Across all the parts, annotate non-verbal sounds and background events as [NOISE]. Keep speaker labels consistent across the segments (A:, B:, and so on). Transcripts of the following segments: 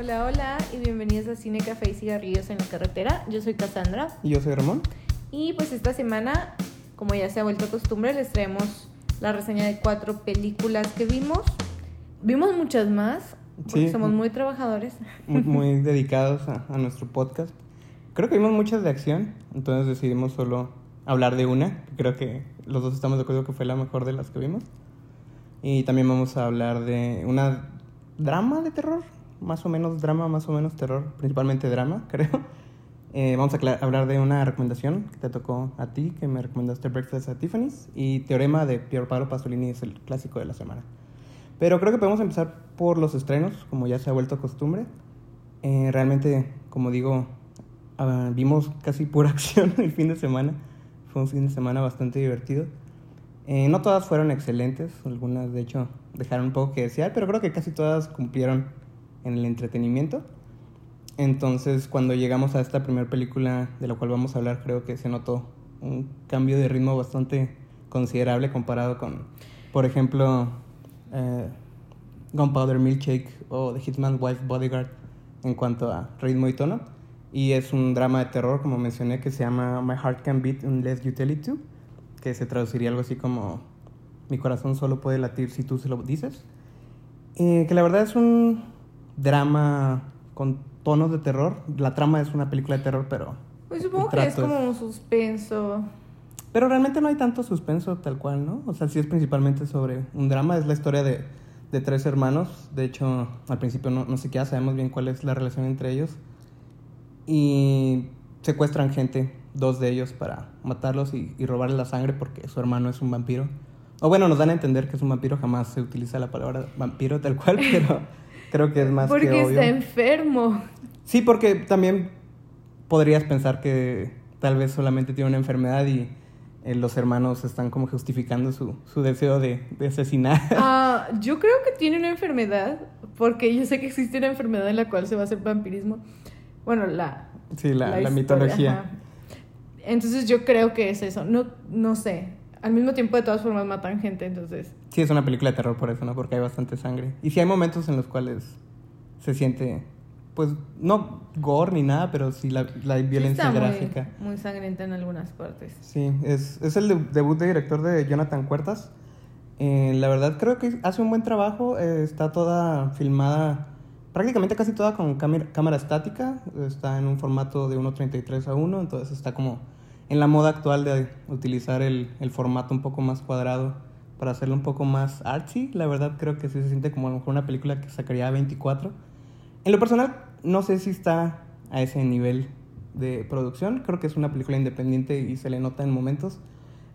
A: Hola, hola y bienvenidos a Cine, Café y Cigarrillos en la Carretera. Yo soy Cassandra
B: Y yo soy Ramón.
A: y pues esta semana, como ya se ha vuelto costumbre, les traemos la reseña de cuatro películas que vimos. Vimos muchas más, porque
B: Sí.
A: somos muy trabajadores.
B: Muy, [LAUGHS] muy dedicados a, a nuestro podcast. Creo que vimos muchas de acción, entonces decidimos solo hablar de una. Creo que los dos estamos de acuerdo que fue la mejor de las que vimos. Y también vamos a hablar de una drama de terror, más o menos drama, más o menos terror, principalmente drama, [LAUGHS] creo. Eh, vamos a hablar de una recomendación que te tocó a ti, que me recomendaste Breakfast at Tiffany's, y Teorema de Pier Paolo Pasolini es el clásico de la semana. Pero creo que podemos empezar por los estrenos, como ya se ha vuelto costumbre. Eh, realmente, como digo, ah, vimos casi pura [LAUGHS] acción el fin de semana. Fue un fin de semana bastante divertido. Eh, no todas fueron excelentes, algunas de hecho dejaron un poco que desear, pero creo que casi todas cumplieron en el entretenimiento. Entonces, cuando llegamos a esta primera película de la cual vamos a hablar, creo que se notó un cambio de ritmo bastante considerable comparado con, por ejemplo, eh, Gunpowder Milkshake o The Hitman's Wife Bodyguard en cuanto a ritmo y tono. Y es un drama de terror, como mencioné, que se llama My Heart Can Beat Unless You Tell It To, que se traduciría algo así como Mi corazón solo puede latir si tú se lo dices. Eh, que la verdad es un drama con tonos de terror. La trama es una película de terror, pero
A: Pues supongo que es como un suspenso.
B: pero realmente no hay tanto suspenso tal cual, ¿no? O sea, sí es principalmente sobre un drama, es la historia de, de tres hermanos. De hecho, al principio no, no siquiera sabemos bien cuál es la relación entre ellos. Y secuestran gente, dos de ellos, para matarlos y, y robarle la sangre porque su hermano es un vampiro. O bueno, nos dan a entender que es un vampiro, jamás se utiliza la palabra vampiro tal cual, [LAUGHS] pero creo que es más
A: porque
B: que obvio.
A: está enfermo.
B: Sí, porque también podrías pensar que tal vez solamente tiene una enfermedad y eh, los hermanos están como justificando su, su deseo de, de asesinar.
A: Ah, yo creo que tiene una enfermedad, porque yo sé que existe una enfermedad en la cual se va a hacer vampirismo. Bueno, la,
B: Sí, la, la mitología.
A: ajá. Entonces yo creo que es eso. No, no sé. Al mismo tiempo, de todas formas, matan gente, entonces.
B: Sí, es una película de terror por eso, ¿no? Porque hay bastante sangre. Y sí hay momentos en los cuales se siente, pues, no gore ni nada, pero sí la, la
A: sí
B: violencia
A: muy-
B: gráfica.
A: Muy, sangrienta en algunas partes.
B: Sí, es, es el de- debut de director de Jonathan Cuertas. Eh, la verdad creo que hace un buen trabajo. eh, está toda filmada, prácticamente casi toda con cámara, cámara estática. Está en un formato de 1.33 a 1, entonces está como en la moda actual de utilizar el, el formato un poco más cuadrado para hacerlo un poco más artsy. La verdad creo que sí se siente como a lo mejor una película que sacaría a 24. En lo personal, no sé si está a ese nivel de producción. Creo que es una película independiente y se le nota en momentos.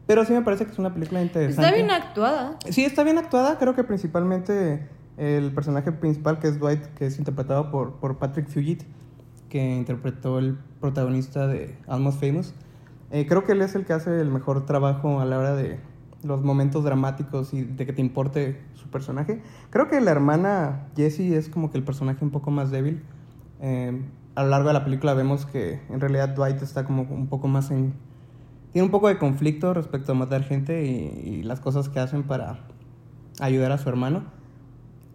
B: Pero sí me parece que es una película interesante.
A: Está bien actuada.
B: Sí, está bien actuada. Creo que principalmente el personaje principal, que es Dwight, que es interpretado por, por Patrick Fugit, que interpretó el protagonista de Almost Famous. Eh, creo que él es el que hace el mejor trabajo a la hora de los momentos dramáticos y de que te importe su personaje. Creo que la hermana Jessie es como que el personaje un poco más débil. Eh, a lo largo de la película vemos que en realidad Dwight está como un poco más en... Tiene un poco de conflicto respecto a matar gente y, y las cosas que hacen para ayudar a su hermano.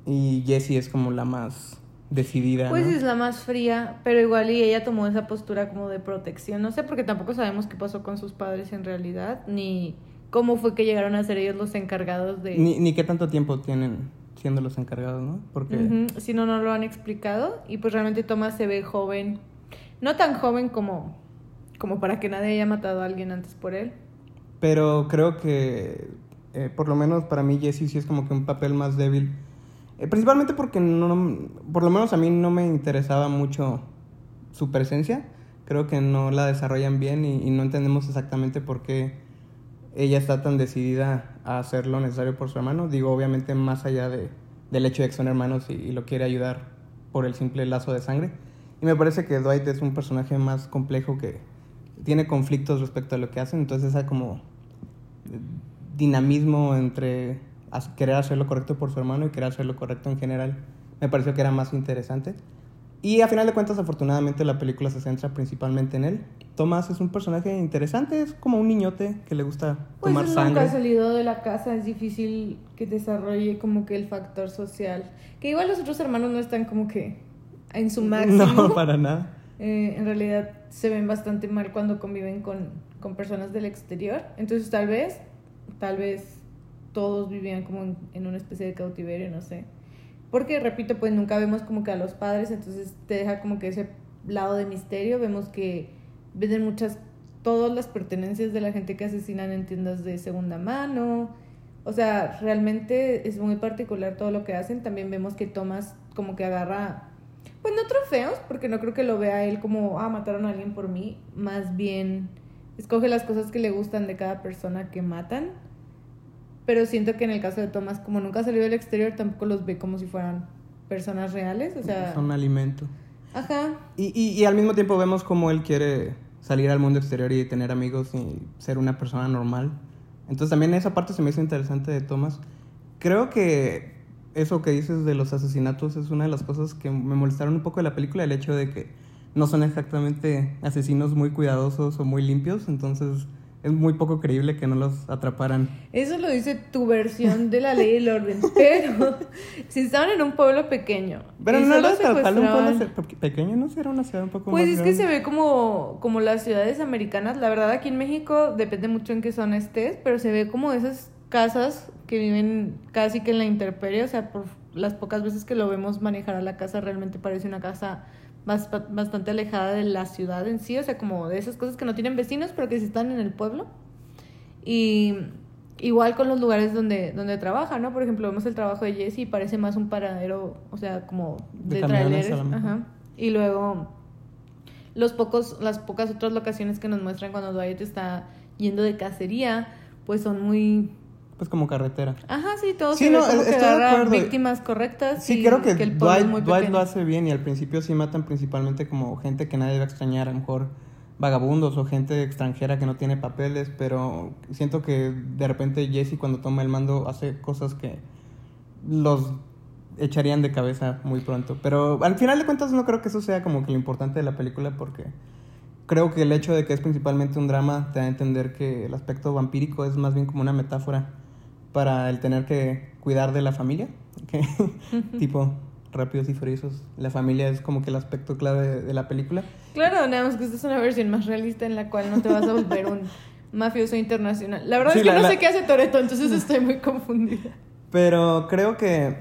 B: Y Jessie es como la más decidida.
A: Pues
B: ¿no?
A: es la más fría, pero igual y ella tomó esa postura como de protección. No sé, porque tampoco sabemos qué pasó con sus padres en realidad, ni cómo fue que llegaron a ser ellos los encargados de...
B: Ni, ni qué tanto tiempo tienen siendo los encargados, ¿no? Porque...
A: Si no, no lo han explicado. Y pues realmente Thomas se ve joven. No tan joven como, como para que nadie haya matado a alguien antes por él.
B: Pero creo que, eh, por lo menos para mí, Jessie sí es como que un papel más débil. Eh, principalmente porque, no, por lo menos a mí no me interesaba mucho su presencia. Creo que no la desarrollan bien y, no entendemos exactamente por qué ella está tan decidida a hacer lo necesario por su hermano. Digo, obviamente más allá de, del hecho de que son hermanos y, lo quiere ayudar por el simple lazo de sangre. Y me parece que Dwight es un personaje más complejo que tiene conflictos respecto a lo que hacen, entonces esa como dinamismo entre querer hacer lo correcto por su hermano y querer hacer lo correcto en general me pareció que era más interesante. Y a final de cuentas, afortunadamente, la película se centra principalmente en él. Tomás es un personaje interesante, es como un niñote que le gusta
A: Pues
B: tomar sangre.
A: nunca ha salido de la casa, es difícil que desarrolle como que el factor social. Que igual los otros hermanos no están como que en su máximo.
B: No, [LAUGHS] para nada.
A: Eh, en realidad se ven bastante mal cuando conviven con, con personas del exterior. Entonces tal vez, tal vez todos vivían como en, en una especie de cautiverio, no sé. Porque, repito, pues nunca vemos como que a los padres, entonces te deja como que ese lado de misterio. Vemos que venden muchas, todas las pertenencias de la gente que asesinan en tiendas de segunda mano. O sea, realmente es muy particular todo lo que hacen. También vemos que Thomas como que agarra, pues no trofeos, porque no creo que lo vea él como, ah, mataron a alguien por mí. Más bien, escoge las cosas que le gustan de cada persona que matan. Pero siento que en el caso de Thomas, como nunca salió del exterior, tampoco los ve como si fueran personas reales. O sea,
B: Son alimento.
A: ajá.
B: Y, y, y al mismo tiempo vemos cómo él quiere salir al mundo exterior y tener amigos y ser una persona normal. Entonces también esa parte se me hizo interesante de Thomas. Creo que eso que dices de los asesinatos es una de las cosas que me molestaron un poco de la película, el hecho de que no son exactamente asesinos muy cuidadosos o muy limpios, entonces es muy poco creíble que no los atraparan.
A: Eso lo dice tu versión de la ley del orden. [LAUGHS] Pero si estaban en un pueblo pequeño.
B: Pero no era tal un pueblo pequeño, no sé, era una ciudad un poco
A: Pues
B: más
A: es que se ve como, como las ciudades americanas. La verdad, aquí en México depende mucho en qué zona estés, pero se ve como esas casas que viven casi que en la intemperie. O sea, por las pocas veces que lo vemos manejar a la casa, realmente parece una casa bas- bastante alejada de la ciudad en sí. O sea, como de esas cosas que no tienen vecinos, pero que sí están en el pueblo. Y igual con los lugares donde, donde trabaja, ¿no? Por ejemplo, vemos el trabajo de Jesse y parece más un paradero, o sea, como
B: De
A: de,
B: mejor.
A: Ajá. Y luego los pocos, las pocas otras locaciones que nos muestran cuando Dwight está yendo de cacería, pues son muy...
B: Pues como carretera.
A: Ajá, sí, todo
B: Sí,
A: se
B: no,
A: ve como
B: estoy
A: que víctimas correctas.
B: Sí,
A: y
B: creo que,
A: el
B: Dwight,
A: muy
B: Dwight lo hace bien y al principio sí matan principalmente como gente que nadie va a extrañar, a lo mejor vagabundos o gente extranjera que no tiene papeles, pero siento que de repente Jesse cuando toma el mando hace cosas que los echarían de cabeza muy pronto. Pero al final de cuentas no creo que eso sea como que lo importante de la película porque creo que el hecho de que es principalmente un drama te da a entender que el aspecto vampírico es más bien como una metáfora para el tener que cuidar de la familia, [LAUGHS] tipo rápidos y furiosos. La familia es como que el aspecto clave de, de la película.
A: Claro, nada más que esta es una versión más realista en la cual no te vas a volver un [LAUGHS] mafioso internacional. La verdad
B: Sí,
A: es que
B: la-
A: no
B: la-
A: sé qué hace Toreto, entonces estoy muy confundida.
B: Pero creo que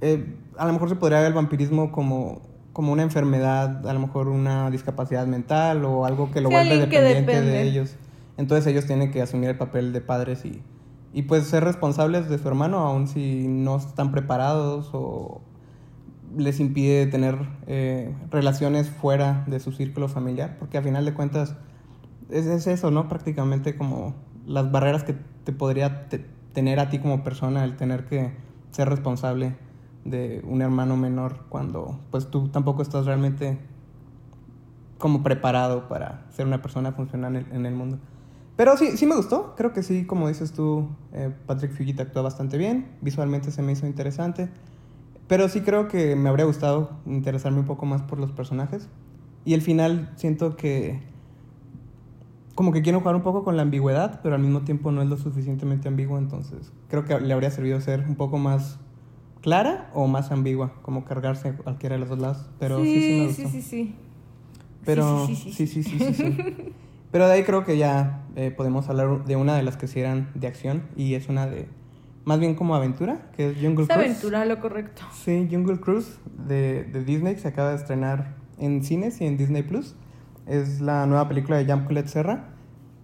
B: eh, a lo mejor se podría ver el vampirismo como, como una enfermedad, a lo mejor una discapacidad mental o algo que lo
A: Sí,
B: vuelve
A: que
B: dependiente de ellos. Entonces ellos tienen que asumir el papel de padres y, y pues ser responsables de su hermano, aun si no están preparados o les impide tener eh, relaciones fuera de su círculo familiar, porque a final de cuentas es, es eso, ¿no? Prácticamente como las barreras que te podría te- tener a ti como persona el tener que ser responsable de un hermano menor cuando pues tú tampoco estás realmente como preparado para ser una persona funcional en el mundo. Pero sí, sí me gustó, creo que sí, como dices tú, eh, Patrick Fugit actúa bastante bien, visualmente se me hizo interesante, pero sí creo que me habría gustado interesarme un poco más por los personajes. Y el final siento que como que quiero jugar un poco con la ambigüedad, pero al mismo tiempo no es lo suficientemente ambiguo, entonces creo que le habría servido ser un poco más clara o más ambigua, como cargarse a cualquiera de los dos lados, pero sí, sí, me gustó.
A: sí, sí, sí.
B: Pero
A: Sí,
B: sí,
A: sí,
B: sí, sí, sí, sí. [LAUGHS] Pero de ahí creo que ya eh, podemos hablar de una de las que sí eran de acción y es una de más bien como aventura, que es Jungle
A: Es
B: Cruise.
A: aventura lo correcto.
B: Sí, Jungle Cruise de, de Disney que se acaba de estrenar en cines y en Disney Plus. Es la nueva película de Jean Colette Serra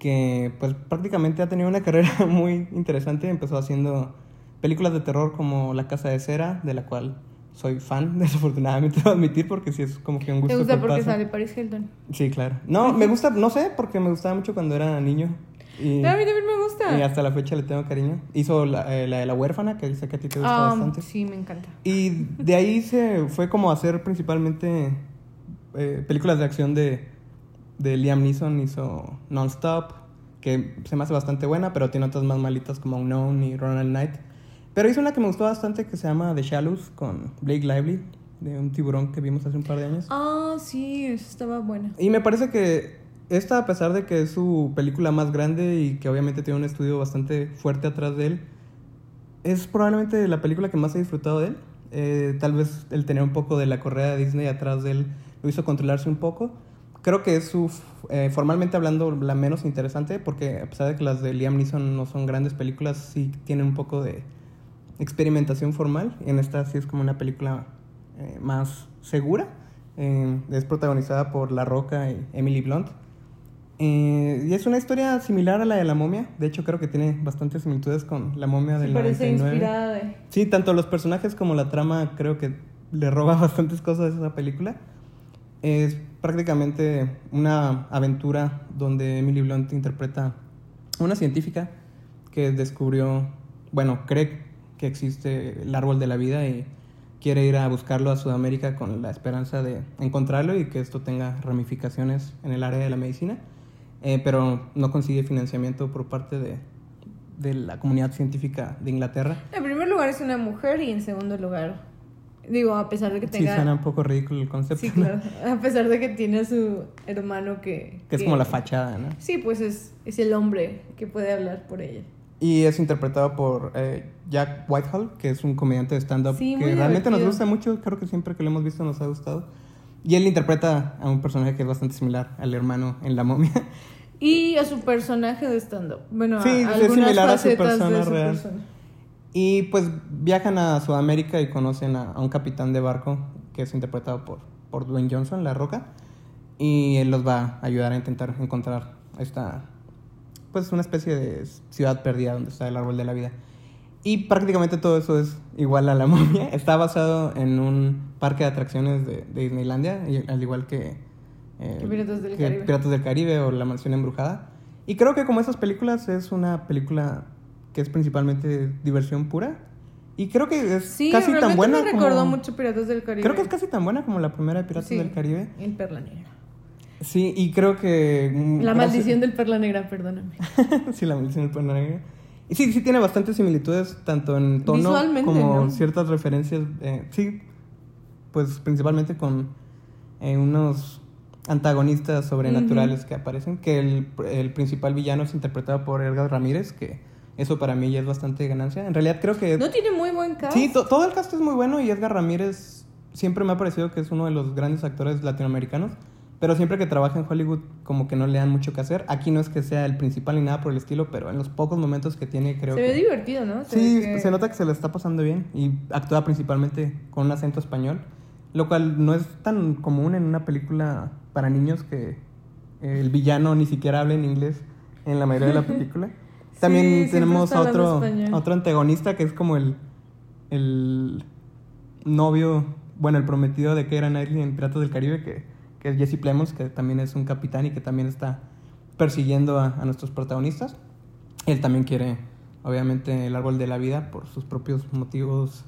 B: que pues prácticamente ha tenido una [LAUGHS] carrera muy interesante. Empezó haciendo películas de terror como La Casa de Cera, de la cual soy fan, [LAUGHS] desafortunadamente debo admitir, porque sí es como que un gusto
A: ¿Te gusta porque sale Paris Hilton?
B: Sí, claro. No, me gusta, no sé, porque me gustaba mucho cuando era niño. Y,
A: A mí también me gusta.
B: y hasta la fecha le tengo cariño. Hizo la, eh, la de la huérfana, que dice que a ti te gusta
A: Ah,
B: bastante.
A: sí, me encanta.
B: Y de ahí se fue como a hacer principalmente eh, películas de acción de, de Liam Neeson. Hizo Non-Stop, que se me hace bastante buena, pero tiene otras más malitas como Unknown y Ronald Knight. Pero hizo una que me gustó bastante que se llama The Shallows con Blake Lively, de un tiburón que vimos hace un par de años.
A: Ah, sí, eso estaba buena.
B: Y me parece que esta, a pesar de que es su película más grande y que obviamente tiene un estudio bastante fuerte atrás de él, es probablemente la película que más he disfrutado de él. Eh, tal vez el tener un poco de la correa de Disney atrás de él lo hizo controlarse un poco. Creo que es su, eh, formalmente hablando, la menos interesante, porque a pesar de que las de Liam Neeson no son grandes películas, sí tienen un poco de experimentación formal. En esta sí es como una película eh, más segura. Eh, es protagonizada por La Roca y Emily Blunt. Eh, y es una historia similar a la de La Momia. De hecho, creo que tiene bastantes similitudes con La Momia del
A: Sí, parece
B: 99.
A: inspirada de...
B: Sí, tanto los personajes como la trama creo que le roba [LAUGHS] bastantes cosas a esa película. Es prácticamente una aventura donde Emily Blunt interpreta a una científica que descubrió, bueno, cree que existe el árbol de la vida y quiere ir a buscarlo a Sudamérica con la esperanza de encontrarlo y que esto tenga ramificaciones en el área de la medicina, Eh, pero no consigue financiamiento por parte de, de la comunidad científica de Inglaterra.
A: En primer lugar es una mujer y en segundo lugar, digo, a pesar de que
B: Sí,
A: tenga...
B: suena un poco ridículo el concepto.
A: Sí,
B: ¿no?
A: claro. A pesar de que tiene a su hermano que...
B: Que es como la fachada, ¿no?
A: Sí, pues es, es el hombre que puede hablar por ella.
B: Y es interpretado por eh, Jack Whitehall, que es un comediante de stand-up
A: Sí,
B: que realmente nos gusta mucho. Creo que siempre que lo hemos visto nos ha gustado. Y él interpreta a un personaje que es bastante similar al hermano en La Momia. [LAUGHS]
A: Y a su personaje de stand-up. Bueno,
B: Sí,
A: a
B: es similar a su persona
A: de su
B: real.
A: persona.
B: Y pues viajan a Sudamérica y conocen a, a un capitán de barco que es interpretado por, por Dwayne Johnson, La Roca. Y él los va a ayudar a intentar encontrar esta, pues una especie de ciudad perdida donde está el árbol de la vida. Y prácticamente todo eso es igual a la [LAUGHS] momia. Está basado en un parque de atracciones de, de Disneylandia, al igual que, eh,
A: Piratas del
B: que
A: Caribe.
B: Piratas del Caribe o La Mansión Embrujada. Y creo que como esas películas es una película que es principalmente diversión pura. Y creo que es
A: Sí,
B: casi tan buena
A: me recordó
B: como...
A: mucho Piratas del Caribe.
B: Creo que es casi tan buena como la primera de Piratas
A: Sí,
B: del Caribe.
A: En Perla Negra.
B: Sí, y creo que... mm,
A: La maldición del Perla Negra, perdóname. [LAUGHS]
B: sí, la maldición del Perla Negra. Y sí, sí tiene bastantes similitudes, tanto en tono como
A: ¿no?
B: ciertas referencias. eh, sí, pues principalmente con eh, unos antagonistas sobrenaturales que aparecen, que el, el principal villano es interpretado por Edgar Ramírez, que eso para mí ya es bastante ganancia. En realidad creo que...
A: No tiene muy buen cast.
B: Sí, to- todo el cast es muy bueno y Edgar Ramírez siempre me ha parecido que es uno de los grandes actores latinoamericanos, pero siempre que trabaja en Hollywood como que no le dan mucho que hacer. Aquí no es que sea el principal ni nada por el estilo, pero en los pocos momentos que tiene creo
A: se
B: que...
A: ve divertido, ¿no? Se
B: Sí,
A: que-
B: se nota que se le está pasando bien y actúa principalmente con un acento español, lo cual no es tan común en una película para niños que el villano ni siquiera habla en inglés en la mayoría de la película. [LAUGHS] También tenemos a otro, otro antagonista que es como el, el novio, bueno, el prometido de Keira Knightley en Piratas del Caribe, que, que es Jesse Plemons, que también es un capitán y que también está persiguiendo a, a nuestros protagonistas. Él también quiere, obviamente, el árbol de la vida por sus propios motivos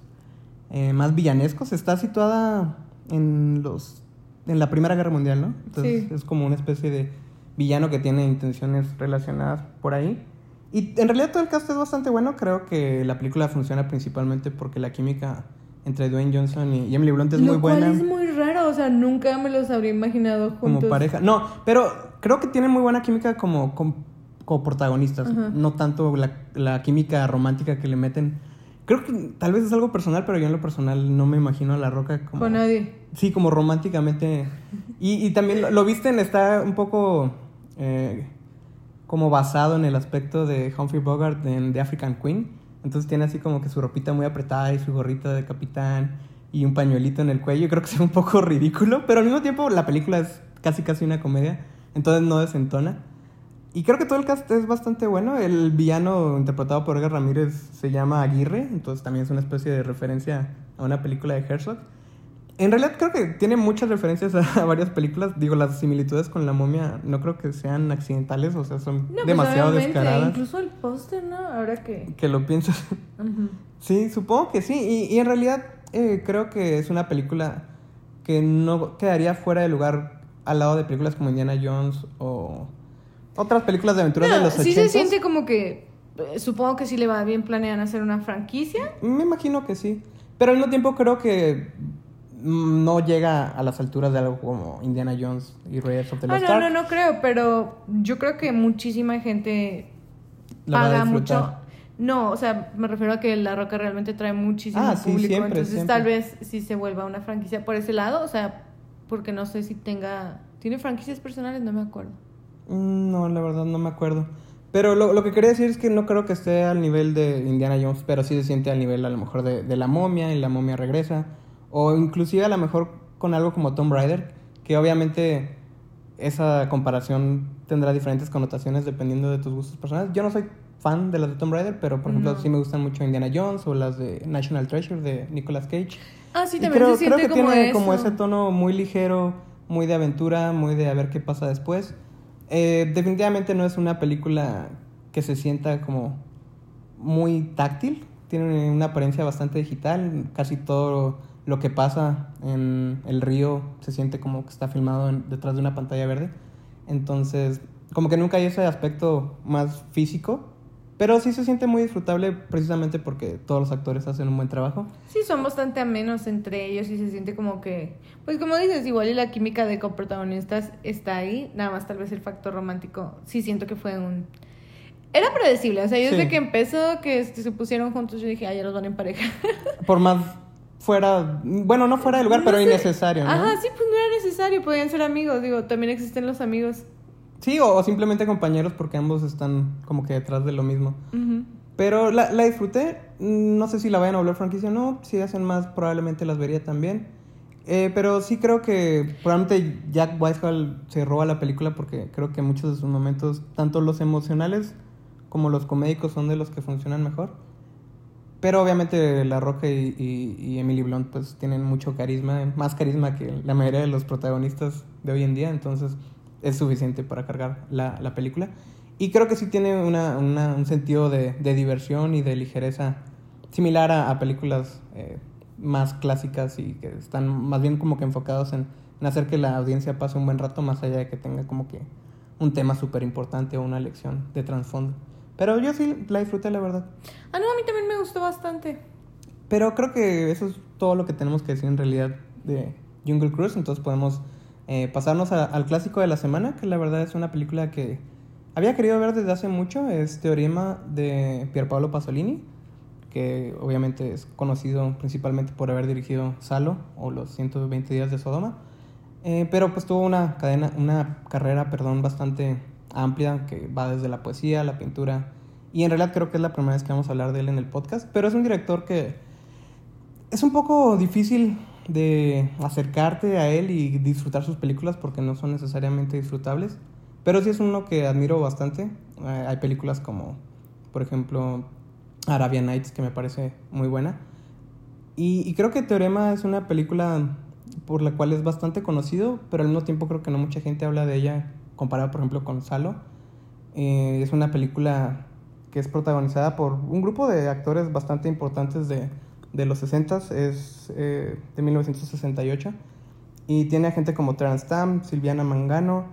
B: eh, más villanescos. Está situada en los en la Primera Guerra Mundial, ¿no? Entonces
A: Sí.
B: es como una especie de villano que tiene intenciones relacionadas por ahí. Y en realidad todo el cast es bastante bueno. Creo que la película funciona principalmente porque la química entre Dwayne Johnson y Emily Blunt es
A: Lo
B: muy
A: cual
B: buena
A: es muy raro, o sea, nunca me los habría imaginado juntos.
B: como pareja. No, pero creo que tienen muy buena química como, como, como protagonistas.
A: Ajá.
B: No tanto la, la química romántica que le meten. Creo que tal vez es algo personal, pero yo en lo personal no me imagino a La Roca como...
A: Con nadie.
B: Sí, como románticamente. Y, y también lo, lo visten, está un poco eh, como basado en el aspecto de Humphrey Bogart en The African Queen. Entonces tiene así como que su ropita muy apretada y su gorrita de capitán y un pañuelito en el cuello. [LAUGHS] Creo que es un poco ridículo, pero al mismo tiempo la película es casi casi una comedia, entonces no desentona. Y creo que todo el cast es bastante bueno. El villano interpretado por Edgar Ramírez se llama Aguirre, entonces también es una especie de referencia a una película de Herzog. En realidad creo que tiene muchas referencias [LAUGHS] a, varias películas. Digo, las similitudes con la momia no creo que sean accidentales, o sea, son
A: No, pues,
B: demasiado descaradas.
A: Incluso el póster, ¿no? Ahora que...
B: Que lo piensas. Sí, supongo que sí. Y, y en realidad eh, creo que es una película que no quedaría fuera de lugar al lado de películas como Indiana Jones o otras películas de aventuras
A: No,
B: de los
A: sí
B: 80.
A: se siente como que... eh, Supongo que sí le va bien planean hacer una franquicia.
B: Me imagino que sí. Pero al mismo tiempo creo que no llega a las alturas de algo como Indiana Jones y Reyes of the
A: Ah,
B: Lost
A: no, no, no creo, pero yo creo que muchísima gente
B: La
A: paga mucho. No, o sea, me refiero a que La Roca realmente trae muchísimo
B: Ah, sí,
A: público,
B: siempre,
A: entonces
B: siempre.
A: tal vez sí se vuelva una franquicia por ese lado, o sea, porque no sé si tenga... ¿Tiene franquicias personales? No me acuerdo.
B: Mm, No, la verdad no me acuerdo. Pero lo, lo que quería decir es que no creo que esté al nivel de Indiana Jones, pero sí se siente al nivel a lo mejor de, de la momia y la momia regresa. O inclusive a lo mejor con algo como Tomb Raider, que obviamente esa comparación tendrá diferentes connotaciones dependiendo de tus gustos personales. Yo no soy fan de las de Tomb Raider, pero por ejemplo
A: No.
B: sí me gustan mucho Indiana Jones o las de National Treasure de Nicolas Cage.
A: Ah, sí, también
B: creo,
A: se siente
B: creo que
A: como
B: tiene
A: eso.
B: como ese tono muy ligero, muy de aventura, muy de a ver qué pasa después. Eh, definitivamente no es una película que se sienta como muy táctil. Tiene una apariencia bastante digital. Casi todo lo que pasa en el río se siente como que está filmado en- detrás de una pantalla verde. Entonces, como que nunca hay ese aspecto más físico. Pero sí se siente muy disfrutable precisamente porque todos los actores hacen un buen trabajo.
A: Sí, son bastante amenos entre ellos y se siente como que, pues como dices, igual y la química de coprotagonistas está ahí, nada más tal vez el factor romántico, sí siento que fue un... Era predecible, o sea, yo desde
B: Sí.
A: que empezó, que este, se pusieron juntos, yo dije, ah, ya los van en pareja.
B: Por más fuera, bueno, no fuera de lugar,
A: No
B: pero
A: sé.
B: innecesario, ¿no?
A: Ajá, sí, pues no era necesario, podían ser amigos, digo, también existen los amigos.
B: Sí, o, o simplemente compañeros porque ambos están como que detrás de lo mismo. Pero la, la disfruté, mm, no sé si la vayan a volver franquicia o no, si hacen más probablemente las vería también. Eh, pero sí creo que probablemente Jack Whitehall se roba la película porque creo que muchos de sus momentos, tanto los emocionales como los comédicos, son de los que funcionan mejor. Pero obviamente La Roca y, Emily Blunt pues tienen mucho carisma, más carisma que la mayoría de los protagonistas de hoy en día, entonces es suficiente para cargar la, la película. Y creo que sí tiene una, un sentido de, diversión y de ligereza similar a, películas eh, más clásicas y que están más bien como que enfocados en, en hacer que la audiencia pase un buen rato más allá de que tenga como que un tema súper importante o una lección de trasfondo. Pero yo sí la disfruté, la verdad.
A: Ah, no, a mí también me gustó bastante.
B: Pero creo que eso es todo lo que tenemos que decir en realidad de Jungle Cruise. Entonces podemos eh, pasarnos a- al clásico de la semana, que la verdad es una película que había querido ver desde hace mucho. Es Teorema de Pierpaolo Pasolini, que obviamente es conocido principalmente por haber dirigido Salo o Los 120 días de Sodoma. Eh, pero pues tuvo una cadena, una carrera, perdón, bastante amplia que va desde la poesía, la pintura y en realidad creo que es la primera vez que vamos a hablar de él en el podcast. Pero es un director que es un poco difícil de acercarte a él y disfrutar sus películas porque no son necesariamente disfrutables. Pero sí es uno que admiro bastante. Eh, hay películas como, por ejemplo, Arabian Nights, que me parece muy buena. Y, y creo que Teorema es una película por la cual es bastante conocido, pero al mismo tiempo creo que no mucha gente habla de ella comparada, por ejemplo, con Salo. Eh, es una película que es protagonizada por un grupo de actores bastante importantes de, de los 60 es eh, de 1968 y tiene a gente como Terence Stamp, Silviana Mangano,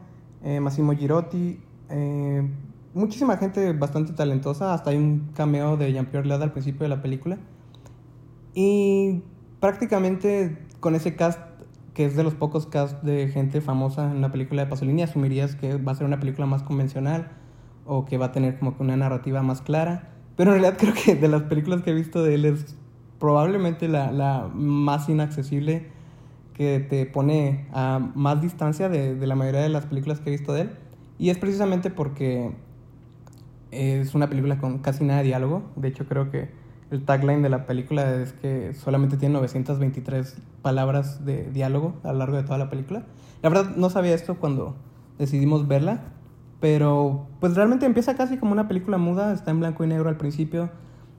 B: eh, Massimo Girotti, eh, muchísima gente bastante talentosa, hasta hay un cameo de Jean-Pierre Lada al principio de la película. Y prácticamente con ese cast, que es de los pocos cast de gente famosa en una película de Pasolini, asumirías que va a ser una película más convencional o que va a tener como que una narrativa más clara. Pero en realidad creo que de las películas que he visto de él es probablemente la, la más inaccesible que te pone a más distancia de, de la mayoría de las películas que he visto de él. Y es precisamente porque es una película con casi nada de diálogo. De hecho, creo que el tagline de la película es que solamente tiene 923 palabras de diálogo a lo largo de toda la película. La verdad, no sabía esto cuando decidimos verla, pero pues realmente empieza casi como una película muda. Está en blanco y negro al principio.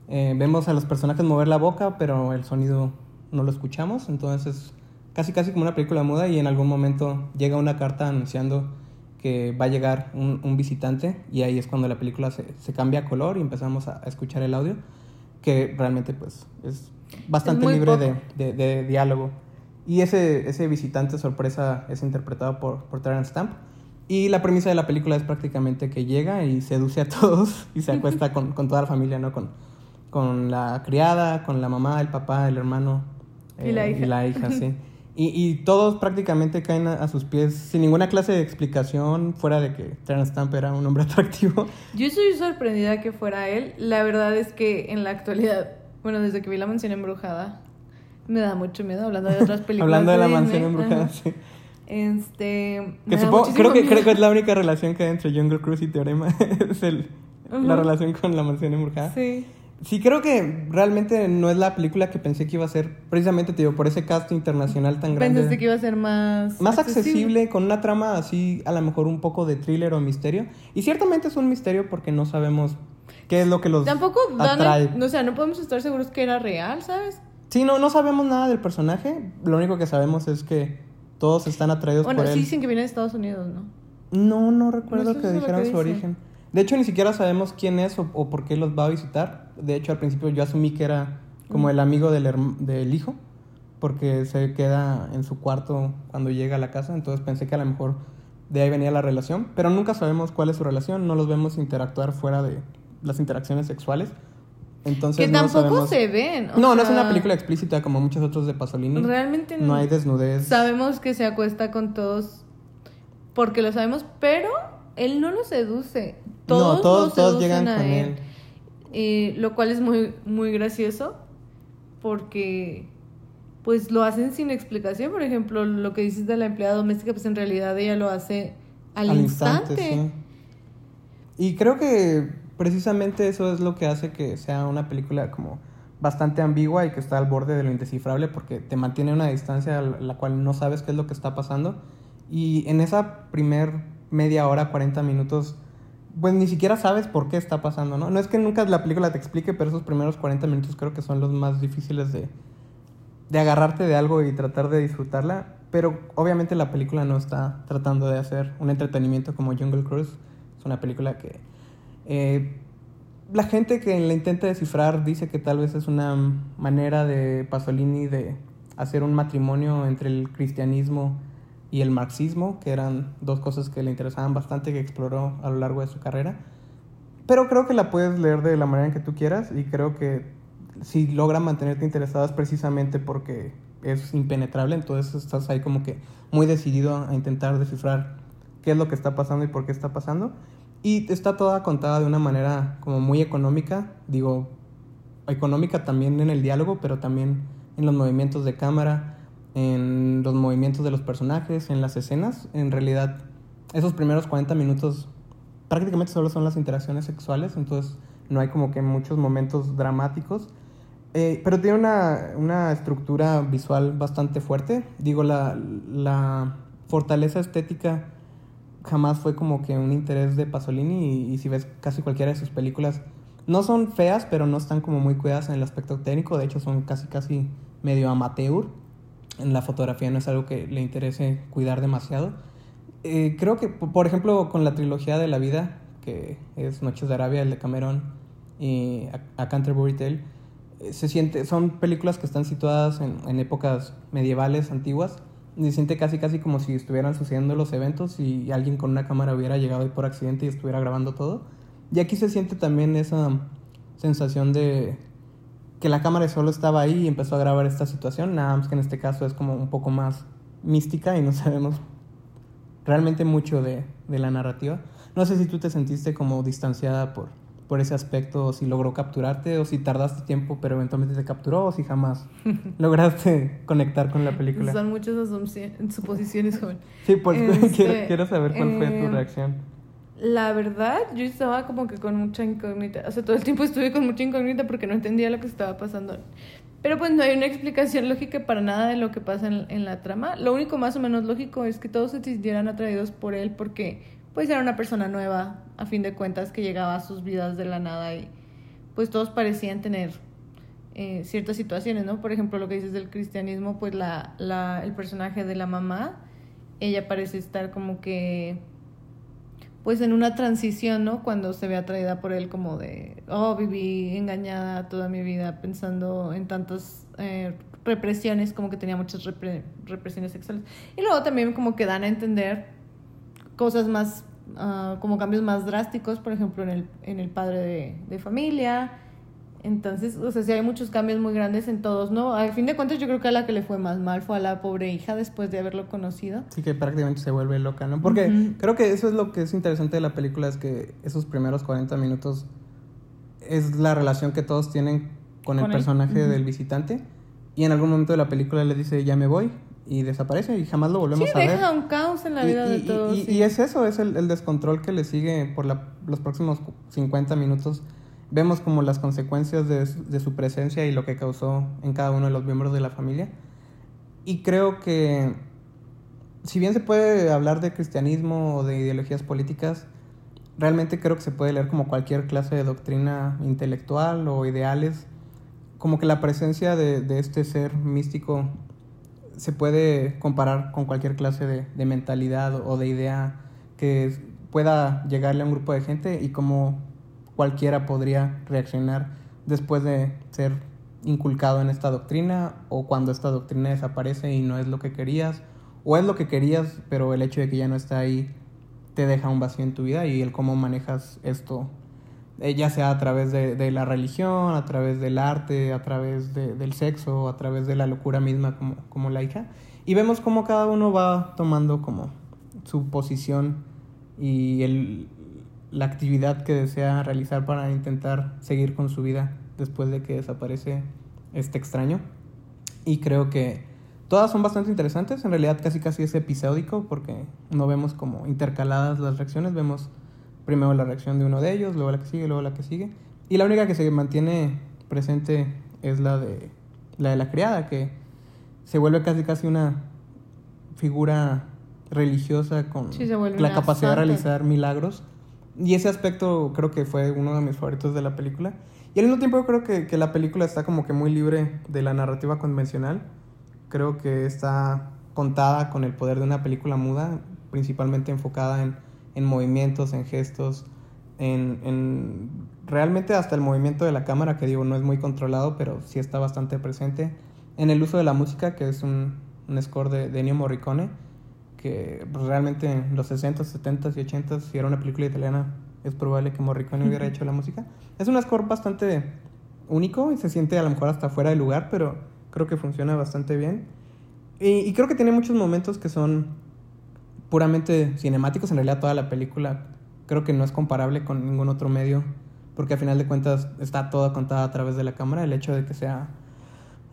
B: Eh, vemos a los personajes mover la boca, pero el sonido no lo escuchamos. Entonces es casi casi como una película muda y en algún momento llega una carta anunciando que va a llegar un, un visitante y ahí es cuando la película se, se cambia a color y empezamos a, a escuchar el audio, que realmente pues es bastante
A: muy
B: libre de, de- de diálogo. Y ese, ese visitante sorpresa es interpretado por, por Terence Stamp. Y la premisa de la película es prácticamente que llega y seduce a [LAUGHS] todos y se acuesta con, con toda la familia, ¿no? Con, con la criada, con la mamá, el papá, el hermano
A: Y la hija.
B: y la hija, sí. [LAUGHS] Y, y todos prácticamente caen a, a sus pies sin ninguna clase de explicación, fuera de que Terence Stamp era un hombre [LAUGHS] atractivo.
A: Yo estoy sorprendida que fuera él. La verdad es que en la actualidad, bueno, desde que vi La Mansión Embrujada, me da mucho miedo hablando de otras [LAUGHS] películas.
B: Hablando de la mansión embrujada, sí.
A: Este.
B: Que supongo, creo, que,
A: miedo.
B: creo que es la única relación que hay entre Jungle Cruise y Teorema. [LAUGHS] es el, la relación con la mansión embrujada.
A: Sí.
B: Sí, creo que realmente no es la película que pensé que iba a ser. Precisamente, te digo, por ese cast internacional tan grande.
A: Pensaste que iba a ser más.
B: Más accesible, con una trama así, a lo mejor un poco de thriller o misterio. Y ciertamente es un misterio porque no sabemos qué es lo que los
A: Tampoco dan.
B: atrae.
A: O sea, no podemos estar seguros que era real, ¿sabes?
B: Sí, no, no sabemos nada del personaje. Lo único que sabemos es que todos están atraídos
A: Bueno,
B: por
A: sí
B: él.
A: dicen que viene de Estados Unidos, ¿no?
B: No, no recuerdo
A: No
B: que dijeran
A: que
B: su origen. De hecho, ni siquiera sabemos quién es o, o por qué los va a visitar. De hecho, al principio yo asumí que era como el amigo del, del hijo, porque se queda en su cuarto cuando llega a la casa. Entonces pensé que a lo mejor de ahí venía la relación. Pero nunca sabemos cuál es su relación. No los vemos interactuar fuera de las interacciones sexuales. Entonces
A: que
B: no
A: tampoco
B: sabemos-
A: se ven.
B: No, no es
A: sea,
B: una película explícita como muchos otros de Pasolini.
A: Realmente
B: No hay desnudez.
A: Sabemos que se acuesta con todos porque lo sabemos, pero él no lo seduce. Todos,
B: no, todos,
A: lo
B: todos
A: seducen
B: llegan
A: a
B: con
A: él.
B: él.
A: Eh, lo cual es muy, muy gracioso porque pues lo hacen sin explicación. Por ejemplo, lo que dices de la empleada doméstica, pues en realidad ella lo hace al, instante.
B: sí. Y creo que precisamente eso es lo que hace que sea una película como bastante ambigua y que está al borde de lo indescifrable porque te mantiene a una distancia a la cual no sabes qué es lo que está pasando. Y en esa primer media hora, 40 minutos, pues ni siquiera sabes por qué está pasando, ¿no? No es que nunca la película te explique, pero esos primeros 40 minutos creo que son los más difíciles de, de agarrarte de algo y tratar de disfrutarla. Pero obviamente la película no está tratando de hacer un entretenimiento como Jungle Cruise. Es una película que eh, la gente que la intenta descifrar dice que tal vez es una manera de Pasolini de hacer un matrimonio entre el cristianismo y el marxismo, que eran dos cosas que le interesaban bastante, que exploró a lo largo de su carrera. Pero creo que la puedes leer de la manera en que tú quieras y creo que si logra mantenerte interesado es precisamente porque es impenetrable, entonces estás ahí como que muy decidido a intentar descifrar qué es lo que está pasando y por qué está pasando. Y está toda contada de una manera como muy económica, digo, económica también en el diálogo, pero también en los movimientos de cámara, en los movimientos de los personajes, en las escenas. En realidad, esos primeros 40 minutos prácticamente solo son las interacciones sexuales, entonces no hay como que muchos momentos dramáticos. Eh, pero tiene una, una estructura visual bastante fuerte. Digo, la, la fortaleza estética jamás fue como que un interés de Pasolini y, y si ves casi cualquiera de sus películas, no son feas, pero no están como muy cuidadas en el aspecto técnico, de hecho son casi casi medio amateur. En la fotografía no es algo que le interese cuidar demasiado. Eh, creo que, por ejemplo, con la trilogía de la vida, que es Noches de Arabia, el de Cameron y A, Canterbury Tale, eh, se siente, son películas que están situadas en, en épocas medievales, antiguas, se siente casi casi como si estuvieran sucediendo los eventos y alguien con una cámara hubiera llegado ahí por accidente y estuviera grabando todo. Y aquí se siente también esa sensación de que la cámara solo estaba ahí y empezó a grabar esta situación, nada más que en este caso es como un poco más mística y no [LAUGHS] sabemos realmente mucho de, de la narrativa. No sé si tú te sentiste como distanciada por, por ese aspecto, o si logró capturarte, o si tardaste tiempo pero eventualmente te capturó, o si jamás [LAUGHS] lograste conectar con la película.
A: Son muchas suposiciones, joven.
B: Sí, pues [LAUGHS]
A: Este,
B: quiero, quiero saber cuál fue tu
A: eh,
B: reacción.
A: La verdad, yo estaba como que con mucha incógnita. O sea, todo el tiempo estuve con mucha incógnita porque no entendía lo que estaba pasando. Pero pues no hay una explicación lógica para nada de lo que pasa en, la trama. Lo único más o menos lógico es que todos se sintieran atraídos por él porque pues era una persona nueva, a fin de cuentas, que llegaba a sus vidas de la nada y pues todos parecían tener eh, ciertas situaciones, ¿no? Por ejemplo, lo que dices del cristianismo, pues la, la, el personaje de la mamá, ella parece estar como que pues en una transición, ¿no? Cuando se ve atraída por él como de, oh, viví engañada toda mi vida pensando en tantas eh, represiones, como que tenía muchas repre- represiones sexuales. Y luego también como que dan a entender cosas más, uh, como cambios más drásticos, por ejemplo, en el, en el padre de, de familia. Entonces, o sea, sí hay muchos cambios muy grandes en todos, ¿no? Al fin de cuentas, yo creo que a la que le fue más mal fue a la pobre hija después de haberlo conocido.
B: Sí, que prácticamente se vuelve loca, ¿no? Porque creo que eso es lo que es interesante de la película, es que esos primeros 40 minutos es la relación que todos tienen con el personaje del visitante. Y en algún momento de la película le dice, ya me voy, y desaparece, y jamás lo volvemos
A: Sí,
B: a ver.
A: deja un caos en la vida
B: y,
A: de todos.
B: y-
A: sí.
B: y es eso, es el, el descontrol que le sigue por la- los próximos 50 minutos. Vemos como las consecuencias de, de su presencia y lo que causó en cada uno de los miembros de la familia. Y creo que, si bien se puede hablar de cristianismo o de ideologías políticas, realmente creo que se puede leer como cualquier clase de doctrina intelectual o ideales. Como que la presencia de, de este ser místico se puede comparar con cualquier clase de, de mentalidad o de idea que pueda llegarle a un grupo de gente y como cualquiera podría reaccionar después de ser inculcado en esta doctrina o cuando esta doctrina desaparece y no es lo que querías o es lo que querías pero el hecho de que ya no está ahí te deja un vacío en tu vida y el cómo manejas esto eh, ya sea a través de, de la religión, a través del arte, a través de- del sexo, a través de la locura misma como, como la hija. Y vemos cómo cada uno va tomando como su posición y el, la actividad que desea realizar para intentar seguir con su vida después de que desaparece este extraño. Y creo que todas son bastante interesantes, en realidad casi casi es episódico porque no vemos como intercaladas las reacciones, vemos primero la reacción de uno de ellos, luego la que sigue, luego la que sigue. Y la única que se mantiene presente es la de la de la criada, que se vuelve casi casi una figura religiosa con
A: Sí,
B: la capacidad de realizar milagros. Y ese aspecto creo que fue uno de mis favoritos de la película. Y al mismo tiempo creo que, que la película está como que muy libre de la narrativa convencional. Creo que está contada con el poder de una película muda, principalmente enfocada en, en movimientos, en gestos, en, en realmente hasta el movimiento de la cámara, que digo, no es muy controlado, pero sí está bastante presente. En el uso de la música, que es un, un score de, de Morricone, que pues, realmente en los 60s, 70s y 80s, si era una película italiana, es probable que Morricone hubiera hecho la música. Es un score bastante único y se siente a lo mejor hasta fuera de lugar, pero creo que funciona bastante bien. Y, y creo que tiene muchos momentos que son puramente cinemáticos. En realidad toda la película creo que no es comparable con ningún otro medio, porque al final de cuentas está toda contada a través de la cámara. El hecho de que sea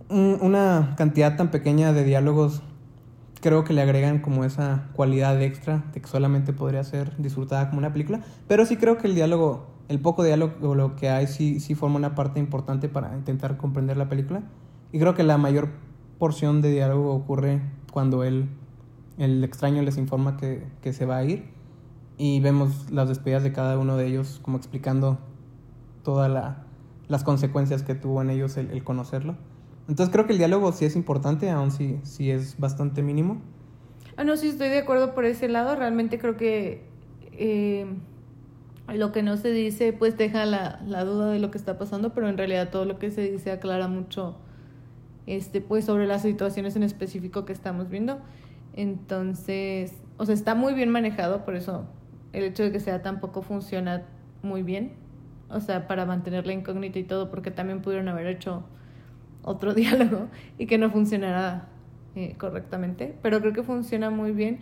B: un- una cantidad tan pequeña de diálogos creo que le agregan como esa cualidad extra de que solamente podría ser disfrutada como una película. Pero sí creo que el diálogo, el poco diálogo lo que hay, sí, sí forma una parte importante para intentar comprender la película. Y creo que la mayor porción de diálogo ocurre cuando él, el extraño les informa que, que se va a ir. Y vemos las despedidas de cada uno de ellos como explicando todas la, las consecuencias que tuvo en ellos el, el conocerlo. Entonces creo que el diálogo sí es importante, aun si, si es bastante mínimo.
A: Ah, no, sí, estoy de acuerdo por ese lado. Realmente creo que eh, lo que no se dice, pues deja la, la duda de lo que está pasando, pero en realidad todo lo que se dice aclara mucho, este, pues sobre las situaciones en específico que estamos viendo. Entonces, o sea, está muy bien manejado, por eso el hecho de que sea tampoco funciona muy bien. O sea, para mantener la incógnita y todo, porque también pudieron haber hecho otro [LAUGHS] diálogo y que no funcionara eh, correctamente, pero creo que funciona muy bien.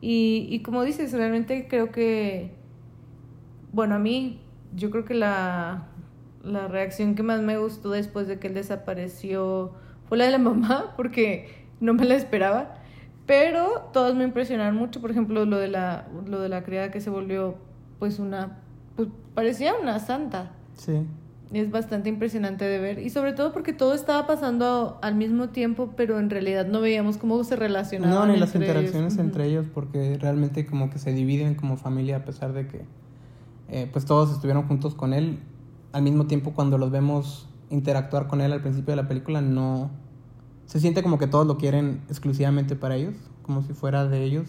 A: Y, y como dices, realmente creo que, bueno, a mí, yo creo que la, la reacción que más me gustó después de que él desapareció fue la de la [LAUGHS] mamá, porque no me la esperaba. Pero todos me impresionaron mucho, por ejemplo, lo de la, lo de la criada que se volvió, pues, una, pues, parecía una santa.
B: Sí.
A: Es bastante impresionante de ver y sobre todo porque todo estaba pasando al mismo tiempo, pero en realidad no veíamos cómo se relacionaban.
B: No, ni las interacciones
A: ellos.
B: entre ellos, porque realmente como que se dividen como familia a pesar de que eh, pues todos estuvieron juntos con él. Al mismo tiempo cuando los vemos interactuar con él al principio de la película, no... Se siente como que todos lo quieren exclusivamente para ellos, como si fuera de ellos.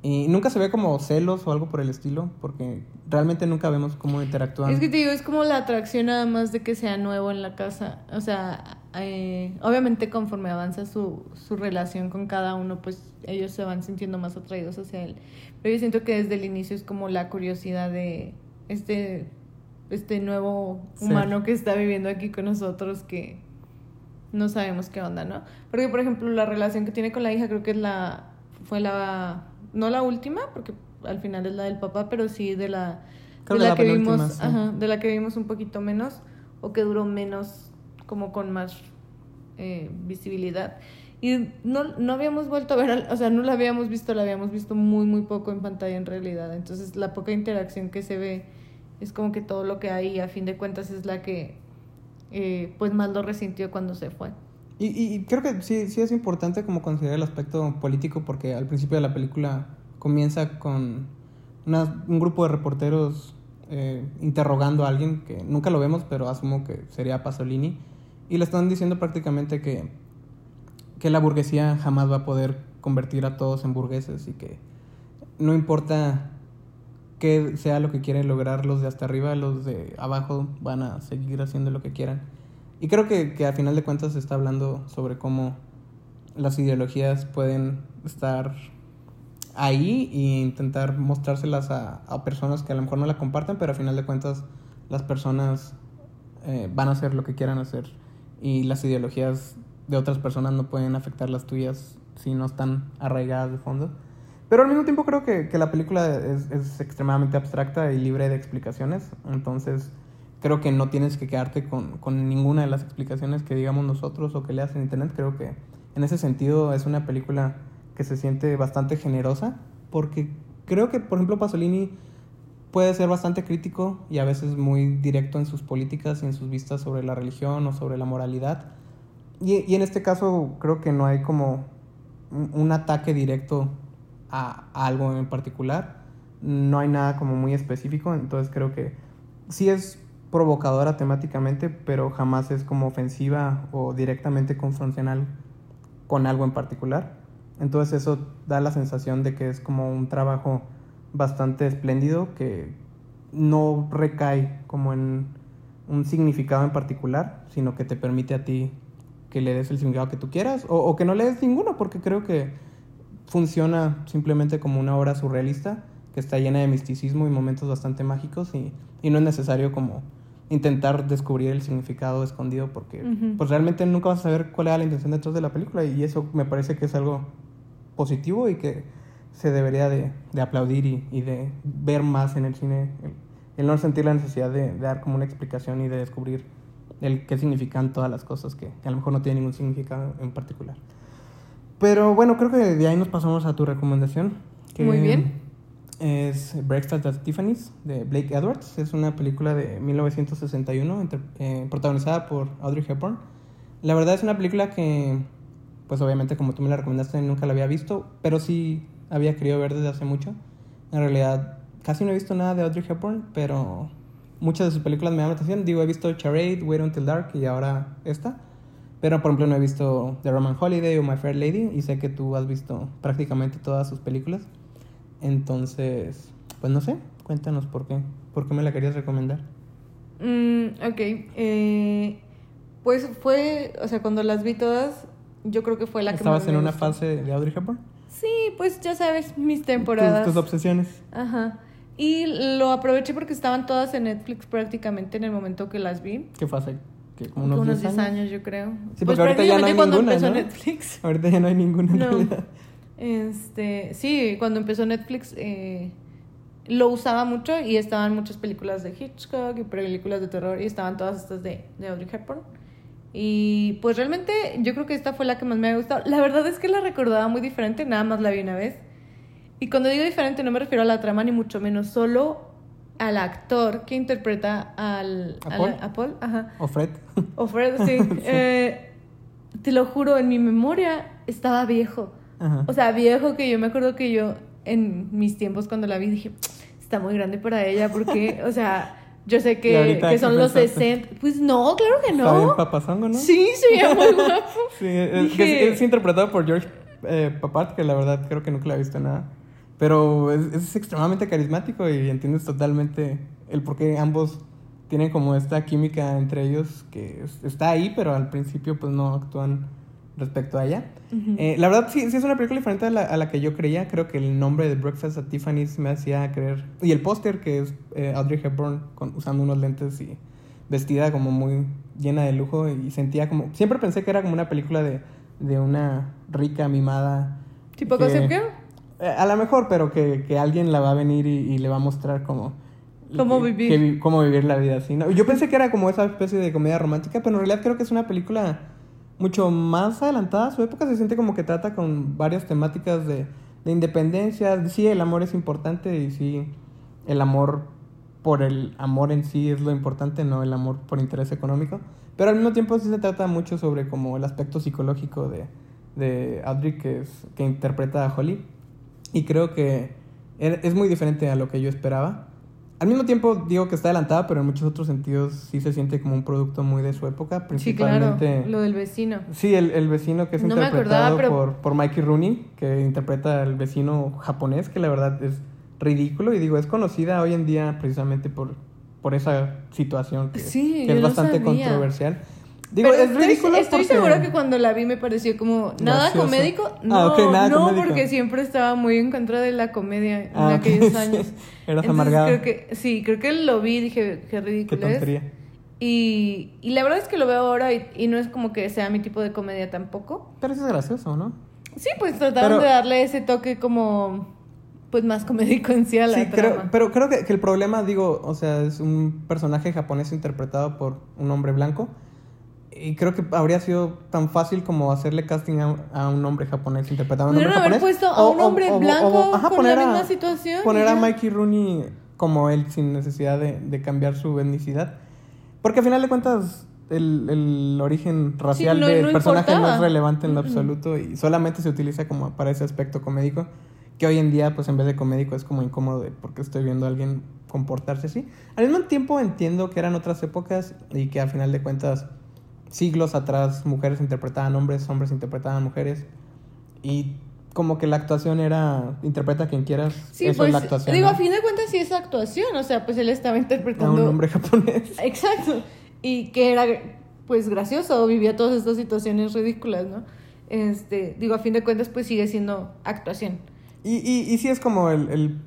B: Y nunca se ve como celos o algo por el estilo, porque realmente nunca vemos cómo interactúan.
A: Es que te digo, es como la atracción nada más de que sea nuevo en la casa. O sea, eh, obviamente conforme avanza su, su relación con cada uno, pues ellos se van sintiendo más atraídos hacia él. Pero yo siento que desde el inicio es como la curiosidad de este este nuevo humano que está viviendo aquí con nosotros que no sabemos qué onda, ¿no? Porque, por ejemplo, la relación que tiene con la hija creo que es la... fue la... no la última, porque al final es la del papá, pero sí de la...
B: Creo
A: de
B: que
A: la
B: la
A: que vimos,
B: sí.
A: ajá, de la que vimos un poquito menos o que duró menos como con más eh, visibilidad. Y no, no habíamos vuelto a ver, al- o sea, no la habíamos visto, la habíamos visto muy, muy poco en pantalla en realidad. Entonces, la poca interacción que se ve es como que todo lo que hay, a fin de cuentas, es la que, eh, pues, más lo resintió cuando se fue.
B: Y, y- creo que sí, sí es importante como considerar el aspecto político porque al principio de la película comienza con una- un grupo de reporteros eh, interrogando a alguien que nunca lo vemos, pero asumo que sería Pasolini. Y le están diciendo prácticamente que, que la burguesía jamás va a poder convertir a todos en burgueses y que no importa qué sea lo que quieren lograr los de hasta arriba, los de abajo van a seguir haciendo lo que quieran. Y creo que, que al final de cuentas se está hablando sobre cómo las ideologías pueden estar ahí e intentar mostrárselas a, a personas que a lo mejor no la comparten, pero al final de cuentas las personas eh, van a hacer lo que quieran hacer y las ideologías de otras personas no pueden afectar las tuyas si no están arraigadas de fondo. Pero al mismo tiempo creo que, que la película es, es extremadamente abstracta y libre de explicaciones, entonces creo que no tienes que quedarte con, con ninguna de las explicaciones que digamos nosotros o que leas en internet. Creo que en ese sentido es una película que se siente bastante generosa, porque creo que, por ejemplo, Pasolini puede ser bastante crítico y a veces muy directo en sus políticas y en sus vistas sobre la religión o sobre la moralidad. Y, y en este caso creo que no hay como un, ataque directo a algo en particular. No hay nada como muy específico, entonces creo que sí es provocadora temáticamente, pero jamás es como ofensiva o directamente confrontacional con algo en particular. Entonces eso da la sensación de que es como un trabajo bastante espléndido que no recae como en un significado en particular, sino que te permite a ti que le des el significado que tú quieras o, que no le des ninguno, porque creo que funciona simplemente como una obra surrealista que está llena de misticismo y momentos bastante mágicos y, y no es necesario como intentar descubrir el significado escondido porque pues realmente nunca vas a saber cuál era la intención detrás de la película y eso me parece que es algo positivo y que se debería de, de aplaudir y, y de ver más en el cine el, el no sentir la necesidad de, de dar como una explicación y de descubrir el qué significan todas las cosas que, que a lo mejor no tienen ningún significado en particular. Pero bueno, creo que de ahí nos pasamos a tu recomendación. Que
A: Muy bien.
B: Es Breakfast at Tiffany's de Blake Edwards. Es una película de 1961 entre- eh, protagonizada por Audrey Hepburn. La verdad es una película que, pues obviamente como tú me la recomendaste, nunca la había visto, pero sí había querido ver desde hace mucho. En realidad, casi no he visto nada de Audrey Hepburn, pero muchas de sus películas me la atención. Digo, he visto Charade, Wait Until Dark y ahora esta. Pero por ejemplo no he visto The Roman Holiday o My Fair Lady y sé que tú has visto prácticamente todas sus películas. Entonces, pues no sé, cuéntanos por qué, por qué me la querías recomendar.
A: Mm, ok. eh, pues fue, o sea, cuando las vi todas, yo creo que fue la que
B: ¿Estabas
A: más
B: en
A: me
B: una fase de Audrey Hepburn?
A: Sí, pues ya sabes, mis
B: Tus,
A: temporadas.
B: tus obsesiones.
A: Ajá. Y lo aproveché porque estaban todas en Netflix prácticamente en el momento que las vi.
B: ¿Qué fue hace? ¿Qué, como
A: Unos,
B: unos
A: 10 años? yo creo.
B: Sí,
A: pues
B: porque ahorita ya no hay
A: cuando
B: ninguna,
A: empezó
B: ¿no?
A: Netflix.
B: Ahorita ya no hay ninguna en
A: No.
B: realidad.
A: Este, sí, cuando empezó Netflix eh, lo usaba mucho y estaban muchas películas de Hitchcock y películas de terror y estaban todas estas de, de Audrey Hepburn. Y pues realmente yo creo que esta fue la que más me había gustado. La verdad es que la recordaba muy diferente, nada más la vi una vez. Y cuando digo diferente no me refiero a la trama ni mucho menos, solo al actor que interpreta al,
B: ¿A
A: al-
B: Paul?
A: a Paul, ajá.
B: O Fred.
A: O Fred, sí. [LAUGHS] Eh, te lo juro, en mi memoria estaba viejo.
B: Ajá.
A: O sea, viejo que yo me acuerdo que yo en mis tiempos cuando la vi dije, está muy grande para ella porque, [LAUGHS] o sea, yo sé
B: ¿Y
A: que, que son los
B: pensaste?
A: 60. Pues no, claro que
B: Está bien
A: no.
B: papazongo, ¿no?
A: Sí, se veía muy [LAUGHS] guapo.
B: Sí, es,
A: Dije-
B: es- es interpretado por George eh, Papard, que la verdad creo que nunca la he visto nada. Pero es, es extremadamente carismático y entiendes totalmente el por qué ambos tienen como esta química entre ellos que es- está ahí, pero al principio pues no actúan respecto a ella. Eh, la verdad, sí, sí es una película diferente a la, a la, que yo creía. Creo que el nombre de Breakfast at Tiffany's me hacía creer. Y el póster, que es eh, Audrey Hepburn con, usando unos lentes y vestida como muy llena de lujo. Y sentía como. Siempre pensé que era como una película de, de una rica, mimada.
A: ¿Tipo Gossip Girl?
B: Eh, a lo mejor, pero que, que, alguien la va a venir y, y le va a mostrar como...
A: Cómo vivir.
B: cómo vivir la vida así, ¿no? Yo pensé que era como esa especie de comedia romántica, pero en realidad creo que es una película mucho más adelantada a su época. Se siente como que trata con varias temáticas de, de independencia. Sí, el amor es importante y sí, el amor por el amor en sí es lo importante, no el amor por interés económico. Pero al mismo tiempo sí se trata mucho sobre como el aspecto psicológico de, de que, es, que interpreta a Holly. Y creo que es muy diferente a lo que yo esperaba. Al mismo tiempo digo que está adelantada, pero en muchos otros sentidos sí se siente como un producto muy de su época. Principalmente,
A: sí, claro, lo del vecino.
B: Sí, el, el vecino que es interpretado por, por Mikey Rooney, que interpreta al vecino japonés, que la verdad es ridículo. Y digo, es conocida hoy en día precisamente por, por esa situación que, es bastante controversial.
A: Digo, es ridículo estoy, estoy segura que cuando la vi me pareció como nada comédico. Ah, no, nada no porque siempre estaba muy en contra de la comedia en ah, aquellos [LAUGHS] años.
B: Eras amargado.
A: Creo que, sí, creo que lo vi y dije, qué ridículo es. Y, y la verdad es que lo veo ahora y, no es como que sea mi tipo de comedia tampoco.
B: Pero eso es gracioso, ¿no?
A: Sí, pues trataron de darle ese toque como pues más comédico en sí a la sí,
B: Creo, pero creo que, que, el problema, digo, o sea, es un personaje japonés interpretado por un hombre blanco y creo que habría sido tan fácil como hacerle casting a, un hombre japonés interpretando a un hombre
A: haber
B: japonés.
A: puesto a un hombre blanco con la misma situación.
B: Poner a Mikey Rooney como él sin necesidad de, cambiar su etnicidad. Porque al final de cuentas el, el origen racial del personaje no es relevante en lo absoluto y solamente se utiliza como para ese aspecto comédico que hoy en día pues en vez de comédico es como incómodo porque estoy viendo a alguien comportarse así. Al mismo tiempo entiendo que eran otras épocas y que al final de cuentas siglos atrás mujeres interpretaban hombres, hombres interpretaban mujeres. Y como que la actuación era interpreta a quien quieras.
A: Sí, eso pues, es la actuación. Digo, a fin de cuentas sí es actuación, o sea, pues él estaba interpretando
B: a un hombre japonés. [LAUGHS]
A: Exacto. Y que era pues gracioso, vivía todas estas situaciones ridículas, ¿no? Este, digo, a fin de cuentas pues sigue siendo actuación.
B: Y, y, y sí es como el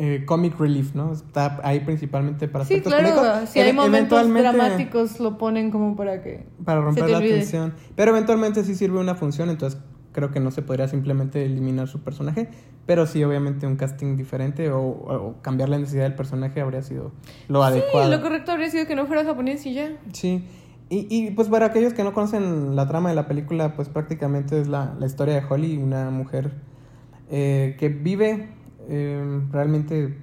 B: eh, comic relief, ¿no? Está ahí principalmente para
A: sí, claro, Si hay momentos dramáticos lo ponen como para que
B: para romper la tensión. Pero eventualmente sí sirve una función, entonces creo que no se podría simplemente eliminar su personaje, pero sí obviamente un casting diferente o, cambiar la necesidad del personaje habría sido lo adecuado.
A: Sí, lo correcto habría sido que no fuera japonés y ya.
B: Sí. Y, y pues para aquellos que no conocen la trama de la película, pues prácticamente es la, la historia de Holly, una mujer eh, que vive eh, realmente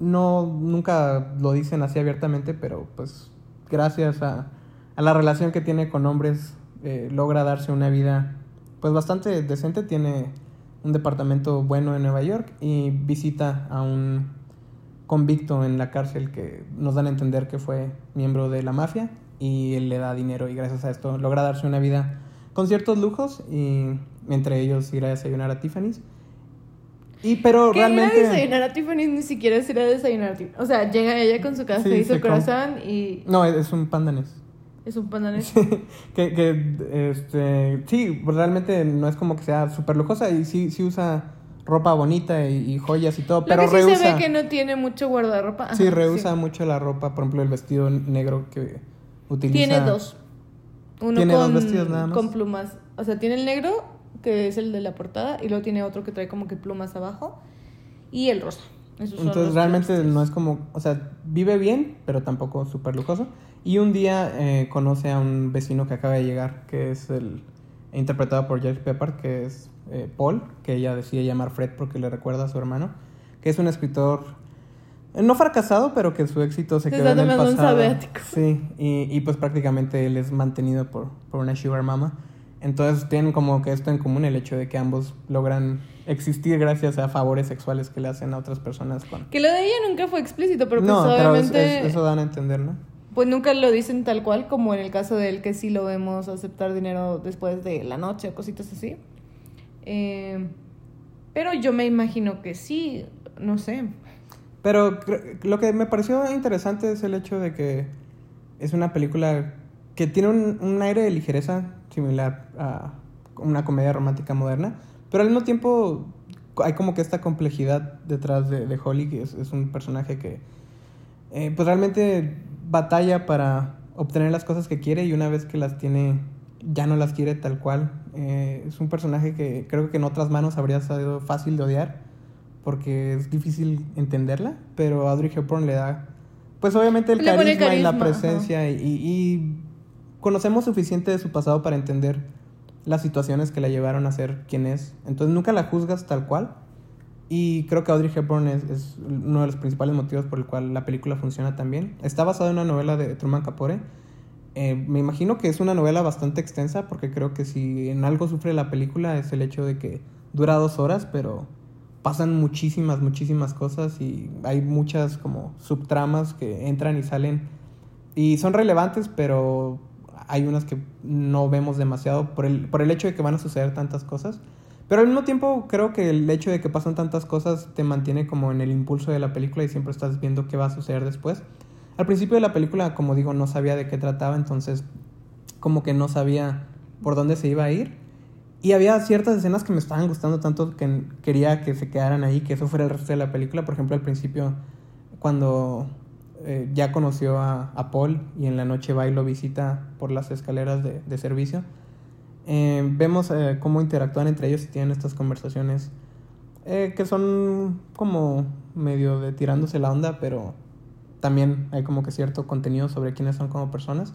B: no, nunca lo dicen así abiertamente, pero pues gracias a, a la relación que tiene con hombres, eh, logra darse una vida pues bastante decente, tiene un departamento bueno en Nueva York y visita a un convicto en la cárcel que nos dan a entender que fue miembro de la mafia y él le da dinero y gracias a esto logra darse una vida con ciertos lujos y entre ellos ir a desayunar a Tiffany's y pero realmente.
A: Ir a desayunar a Tiffany ni siquiera es ir a desayunar a Tiffany. O sea, llega ella con su casa y su corazón y.
B: No, es un pandanés.
A: Es un pandanés.
B: que, que, este. Sí, realmente no es como que sea súper lujosa y sí, sí usa ropa bonita y, joyas y todo, pero
A: que sí se ve que no tiene mucho guardarropa.
B: sí, rehúsa mucho la ropa, por ejemplo, el vestido negro que utiliza.
A: Tiene dos. Uno ¿Tiene con, dos vestidos nada más? con plumas. O sea, tiene el negro que es el de la portada, y luego tiene otro que trae como que plumas abajo, y el rosa.
B: Entonces realmente no es como, o sea, vive bien, pero tampoco súper lujoso. Y un día eh, conoce a un vecino que acaba de llegar, que es el interpretado por Jeff Pepper, que es eh, Paul, que ella decide llamar Fred porque le recuerda a su hermano, que es un escritor eh, no fracasado, pero que su éxito se quedó en el pasado. Sí, y, y, pues prácticamente él es mantenido por, por una sugar mama. Entonces tienen como que esto en común, el hecho de que ambos logran existir gracias a favores sexuales que le hacen a otras personas. Con...
A: Que lo de ella nunca fue explícito, pero pues no, obviamente...
B: Pero eso dan a entender, ¿no?
A: Pues nunca lo dicen tal cual, como en el caso de él que sí lo vemos aceptar dinero después de la noche o cositas así. Eh, pero yo me imagino que sí, no sé.
B: Pero lo que me pareció interesante es el hecho de que es una película que tiene un, un aire de ligereza similar a una comedia romántica moderna, pero al mismo tiempo hay como que esta complejidad detrás de, de Holly, que es, es un personaje que eh, pues realmente batalla para obtener las cosas que quiere y una vez que las tiene ya no las quiere tal cual. Eh, es un personaje que creo que en otras manos habría sido fácil de odiar porque es difícil entenderla, pero Audrey Hepburn le da, pues obviamente el
A: Le
B: carisma, y la presencia y, y conocemos suficiente de su pasado para entender las situaciones que la llevaron a ser quien es. Entonces nunca la juzgas tal cual. Y creo que Audrey Hepburn es, es uno de los principales motivos por el cual la película funciona tan bien. Está basada en una novela de Truman Capote. Eh, me imagino que es una novela bastante extensa porque creo que si en algo sufre la película es el hecho de que dura dos horas, pero pasan muchísimas, muchísimas cosas y hay muchas como subtramas que entran y salen y son relevantes, pero hay unas que no vemos demasiado por el, por el hecho de que van a suceder tantas cosas. Pero al mismo tiempo creo que el hecho de que pasan tantas cosas te mantiene como en el impulso de la película y siempre estás viendo qué va a suceder después. Al principio de la película, como digo, no sabía de qué trataba, entonces como que no sabía por dónde se iba a ir. Y había ciertas escenas que me estaban gustando tanto que quería que se quedaran ahí, que eso fuera el resto de la película. Por ejemplo, al principio, cuando eh, ya conoció a, a, Paul y en la noche va y lo visita por las escaleras de, de servicio, eh, vemos eh, cómo interactúan entre ellos y tienen estas conversaciones que son como medio de tirándose la onda, pero también hay como que cierto contenido sobre quiénes son como personas.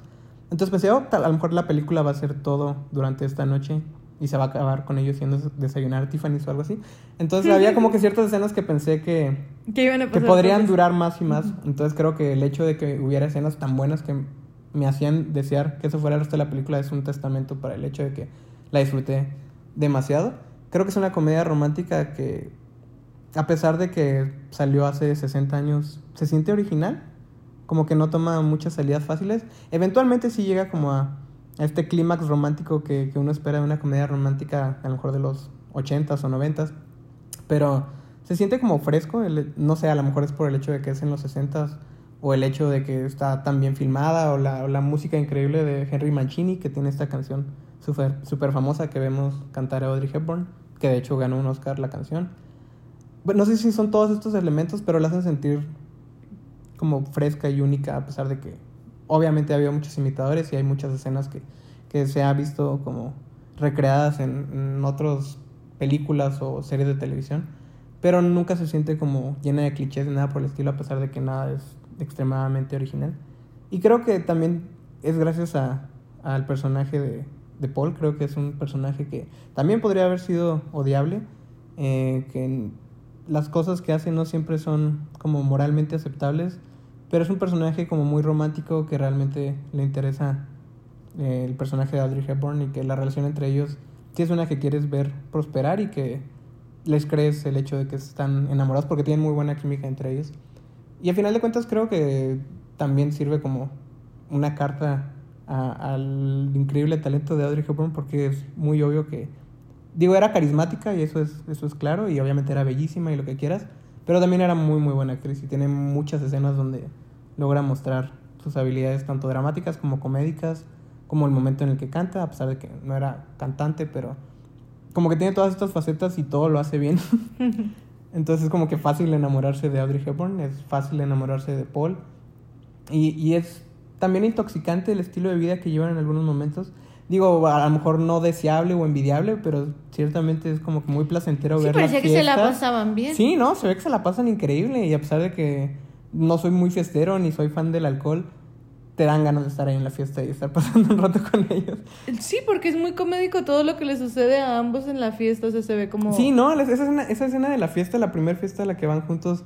B: Entonces pensé, oh, a lo mejor la película va a ser todo durante esta noche y se va a acabar con ellos yendo a desayunar a Tiffany's o algo así. Entonces había como que ciertas escenas que pensé que,
A: que, iban a
B: que podrían durar más y más. Entonces creo que el hecho de que hubiera escenas tan buenas que me hacían desear que eso fuera el resto de la película es un testamento para el hecho de que la disfruté demasiado. Creo que es una comedia romántica que, a pesar de que salió hace 60 años, se siente original. Como que no toma muchas salidas fáciles. Eventualmente sí llega como a este clímax romántico que, que, uno espera de una comedia romántica, a lo mejor de los 80s o 90s. Pero se siente como fresco. El, no sé, a lo mejor es por el hecho de que es en los 60s o el hecho de que está tan bien filmada, o la, o la música increíble de Henry Mancini, que tiene esta canción súper super famosa que vemos cantar a Audrey Hepburn, que de hecho ganó un Oscar la canción. Bueno, no sé si son todos estos elementos, pero la hacen sentir como fresca y única, a pesar de que obviamente había muchos imitadores y hay muchas escenas que, que se ha visto como recreadas en, en otras películas o series de televisión, pero nunca se siente como llena de clichés ni nada por el estilo, a pesar de que nada es extremadamente original. Y creo que también es gracias a, al personaje de, de, Paul, creo que es un personaje que también podría haber sido odiable, eh, que las cosas que hace no siempre son como moralmente aceptables, pero es un personaje como muy romántico que realmente le interesa eh, el personaje de Audrey Hepburn y que la relación entre ellos sí es una que quieres ver prosperar y que les crees el hecho de que están enamorados porque tienen muy buena química entre ellos. Y al final de cuentas creo que también sirve como una carta a, al increíble talento de Audrey Hepburn porque es muy obvio que, digo, era carismática y eso es, eso es claro y obviamente era bellísima y lo que quieras, pero también era muy muy buena actriz y tiene muchas escenas donde logra mostrar sus habilidades tanto dramáticas como comédicas, como el momento en el que canta, a pesar de que no era cantante, pero como que tiene todas estas facetas y todo lo hace bien. [LAUGHS] Entonces es como que fácil enamorarse de Audrey Hepburn, es fácil enamorarse de Paul. Y, y, es también intoxicante el estilo de vida que llevan en algunos momentos. Digo, a lo mejor no deseable o envidiable, pero ciertamente es como que muy placentero
A: sí,
B: ver
A: parecía
B: las
A: que se la pasaban bien.
B: Sí, no, se ve que se la pasan increíble y a pesar de que no soy muy fiestero ni soy fan del alcohol, te dan ganas de estar ahí en la fiesta y estar [LAUGHS] pasando un rato con ellos.
A: Sí, porque es muy comédico todo lo que le sucede a ambos en la fiesta, o sea, se ve como...
B: Sí, no, esa escena, esa escena de la fiesta, la primera fiesta a la que van juntos,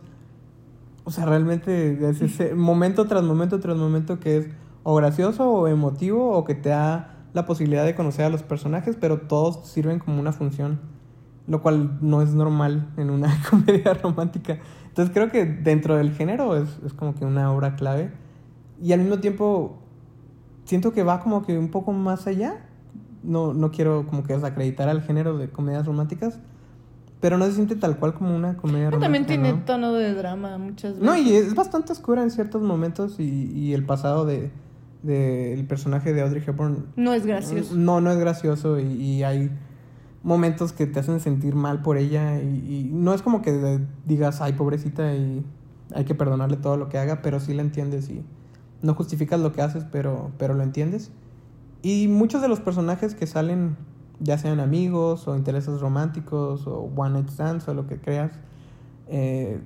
B: o sea, realmente es ese [LAUGHS] momento tras momento tras momento que es o gracioso o emotivo o que te da la posibilidad de conocer a los personajes, pero todos sirven como una función, lo cual no es normal en una [LAUGHS] comedia romántica. Entonces creo que dentro del género es, es como que una obra clave y al mismo tiempo siento que va como que un poco más allá. No, no quiero como que desacreditar al género de comedias románticas, pero no se siente tal cual como una comedia romántica.
A: También tiene
B: ¿no?
A: tono de drama muchas veces.
B: No, y es bastante oscura en ciertos momentos y, y el pasado de, del personaje de Audrey Hepburn
A: No es gracioso.
B: no, no es gracioso y, y hay momentos que te hacen sentir mal por ella y, no es como que digas, ay, pobrecita y hay que perdonarle todo lo que haga, pero sí la entiendes y no justificas lo que haces, pero, pero lo entiendes. Y muchos de los personajes que salen, ya sean amigos o intereses románticos o one night stands o lo que creas, eh,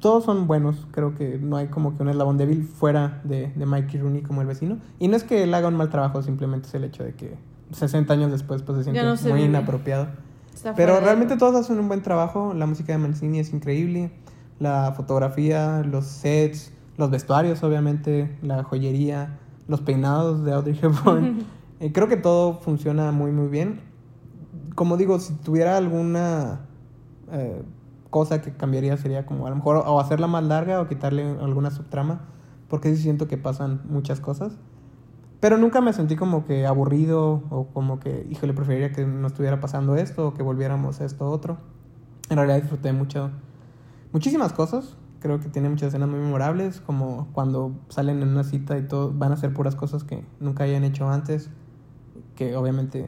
B: todos son buenos. Creo que no hay como que un eslabón débil fuera de, de Mikey Rooney como el vecino. Y no es que él haga un mal trabajo, simplemente es el hecho de que 60 años después pues se siente
A: no
B: muy
A: vive.
B: inapropiado.
A: Está
B: Pero
A: fuera
B: realmente todos hacen un buen trabajo. La música de Mancini es increíble. La fotografía, los sets, los vestuarios, obviamente, la joyería, los peinados de Audrey [LAUGHS] Hepburn. [LAUGHS] Eh, creo que todo funciona muy, muy bien. Como digo, si tuviera alguna eh, cosa que cambiaría sería como a lo mejor o hacerla más larga o quitarle alguna subtrama. Porque sí siento que pasan muchas cosas. Pero nunca me sentí como que aburrido o como que, híjole, preferiría que no estuviera pasando esto o que volviéramos a esto otro. En realidad disfruté mucho, muchísimas cosas. Creo que tiene muchas escenas muy memorables, como cuando salen en una cita y todo, van a hacer puras cosas que nunca hayan hecho antes, que obviamente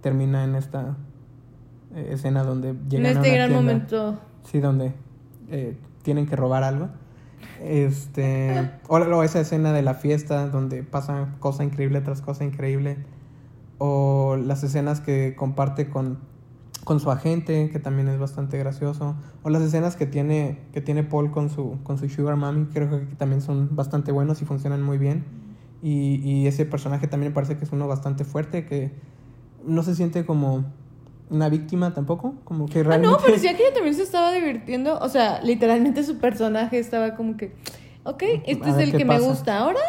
B: termina en esta eh, escena donde
A: En
B: llegan a
A: este
B: una
A: gran
B: tienda.
A: momento.
B: Sí, donde eh, tienen que robar algo. Este. O, esa escena de la fiesta donde pasa cosa increíble tras cosa increíble. O las escenas que comparte con, con su agente, que también es bastante gracioso. O las escenas que tiene, que tiene Paul con su, con su Sugar Mami, creo que también son bastante buenos y funcionan muy bien. Y, y ese personaje también parece que es uno bastante fuerte, que no se siente como una víctima tampoco. Como que
A: Ah,
B: realmente.
A: no, parecía que ella también se estaba divirtiendo. O sea, literalmente su personaje estaba como que, ok, este es el que
B: pasa.
A: me gusta ahora.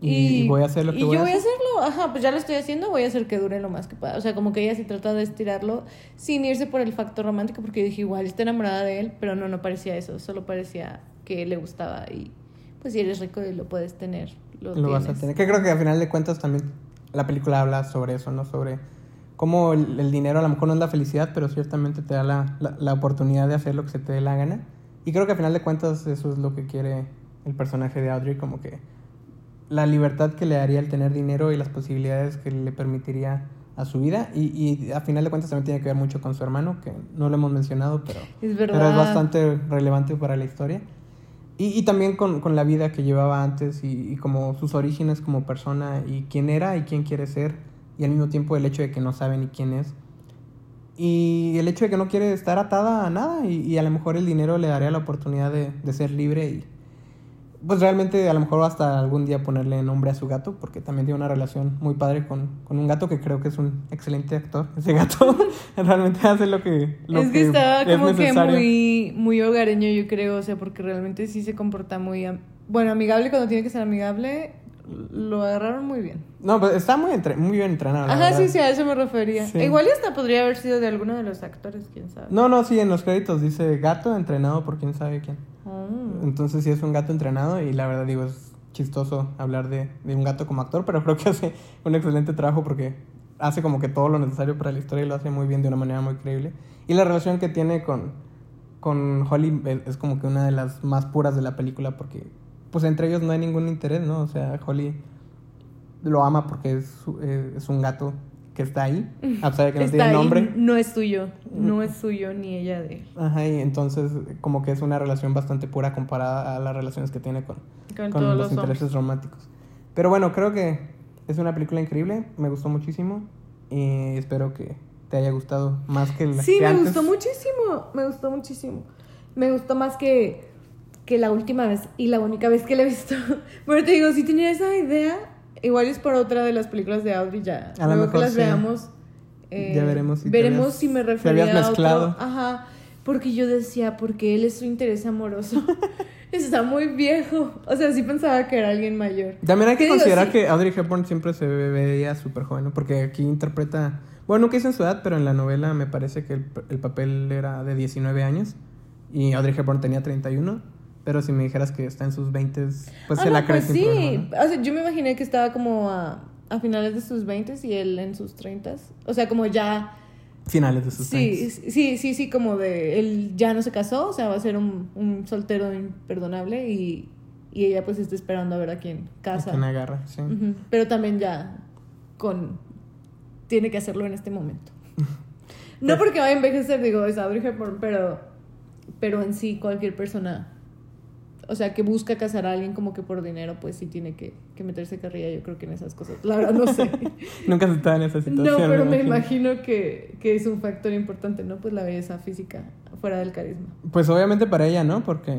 B: Y- y voy a hacer lo que
A: y
B: voy
A: yo
B: a
A: voy a
B: hacer.
A: hacerlo, ajá, pues ya lo estoy haciendo, voy a hacer que dure lo más que pueda. O sea, como que ella sí trata de estirarlo sin irse por el factor romántico, porque yo dije, igual está enamorada de él, pero no, no parecía eso, solo parecía que le gustaba y pues si eres rico y lo puedes tener, lo,
B: lo vas a tener. Que creo que al final de cuentas también la película habla sobre eso, ¿no? Sobre cómo el, el dinero a lo mejor no es la felicidad, pero ciertamente te da la, la, la oportunidad de hacer lo que se te dé la gana. Y creo que al final de cuentas eso es lo que quiere el personaje de Audrey, como que la libertad que le daría el tener dinero y las posibilidades que le permitiría a su vida. Y, y a final de cuentas también tiene que ver mucho con su hermano, que no lo hemos mencionado, pero
A: Es verdad.
B: pero es bastante relevante para la historia. Y, y también con, con la vida que llevaba antes y, y como sus orígenes como persona y quién era y quién quiere ser. Y al mismo tiempo el hecho de que no sabe ni quién es. Y el hecho de que no quiere estar atada a nada y, y a lo mejor el dinero le daría la oportunidad de, de ser libre y pues realmente a lo mejor hasta algún día ponerle nombre a su gato porque también tiene una relación muy padre con, con un gato que creo que es un excelente actor. [LAUGHS] Ese gato [LAUGHS] realmente hace lo que, lo
A: es que, estaba
B: es
A: como que
B: necesario.
A: muy, muy hogareño, yo creo, o sea, porque realmente sí se comporta muy, bueno, amigable cuando tiene que ser amigable, lo agarraron muy bien.
B: No, pues está muy, entre- muy bien entrenado.
A: Ajá,
B: verdad.
A: sí, sí, a eso me refería.
B: Sí.
A: Igual y hasta podría haber sido de alguno de los actores, quién sabe.
B: No, no, sí, en los créditos dice gato entrenado por quién sabe quién.
A: Mm.
B: Entonces sí es un gato entrenado y la verdad digo, es chistoso hablar de, de un gato como actor, pero [LAUGHS] creo que hace un excelente trabajo porque hace como que todo lo necesario para la historia y lo hace muy bien de una manera muy creíble. Y la relación que tiene con, con Holly es, es como que una de las más puras de la película porque pues entre ellos no hay ningún interés, ¿no? O sea, Holly lo ama porque es, eh, es un gato que está ahí, a pesar de que no [LAUGHS]
A: Está
B: tiene
A: ahí,
B: nombre.
A: no es tuyo, no es suyo ni ella de él.
B: Ajá, y entonces como que es una relación bastante pura comparada a las relaciones que tiene con,
A: Con,
B: con
A: todos
B: los
A: los
B: intereses románticos. Pero bueno, creo que es una película increíble, me gustó muchísimo y espero que te haya gustado más que la
A: Sí,
B: que
A: me
B: antes.
A: gustó muchísimo, me gustó muchísimo. Me gustó más que, que la última vez y la única vez que la he visto. [LAUGHS] Pero te digo, si tenía esa idea, igual es por otra de las películas de Audrey ya.
B: A lo
A: Luego
B: mejor
A: que las
B: sí.
A: veamos. eh,
B: Ya veremos si te
A: veremos
B: habías-
A: si me
B: te
A: refería
B: habías
A: a otro.
B: mezclado.
A: Ajá, porque yo decía, porque él es su interés amoroso. [LAUGHS] Está muy viejo. O sea, sí pensaba que era alguien mayor.
B: También hay que
A: ¿Qué digo?
B: considerar
A: Sí.
B: que Audrey Hepburn siempre se ve- veía súper joven, ¿no? Porque aquí interpreta... Bueno, nunca hizo en su edad, pero en la novela me parece que el, el papel era de 19 años y Audrey Hepburn tenía 31. Pero si me dijeras que está en sus 20, pues
A: Ah,
B: se
A: no,
B: la cree
A: pues sí.
B: problema, ¿no?
A: O sea, yo me imaginé que estaba como a, a finales de sus 20 y él en sus 30. O sea, como ya.
B: Finales de sus
A: Sí,
B: 20.
A: sí, sí, sí, como de. Él ya no se casó, o sea, va a ser un, un soltero imperdonable y, y ella pues está esperando a ver a quién casa.
B: A quién agarra, sí.
A: Pero también ya con... Tiene que hacerlo en este momento. [LAUGHS] No porque vaya a envejecer, digo, es Audrey Hepburn, pero, pero en sí cualquier persona, o sea, que busca casar a alguien como que por dinero, pues sí tiene que, que meterse carrilla, yo creo que en esas cosas. La verdad no sé. [LAUGHS]
B: Nunca se estaba en esa situación.
A: no, pero me imagino que, que es un factor importante, ¿no? Pues la belleza física, fuera del carisma.
B: Pues obviamente para ella, ¿no? Porque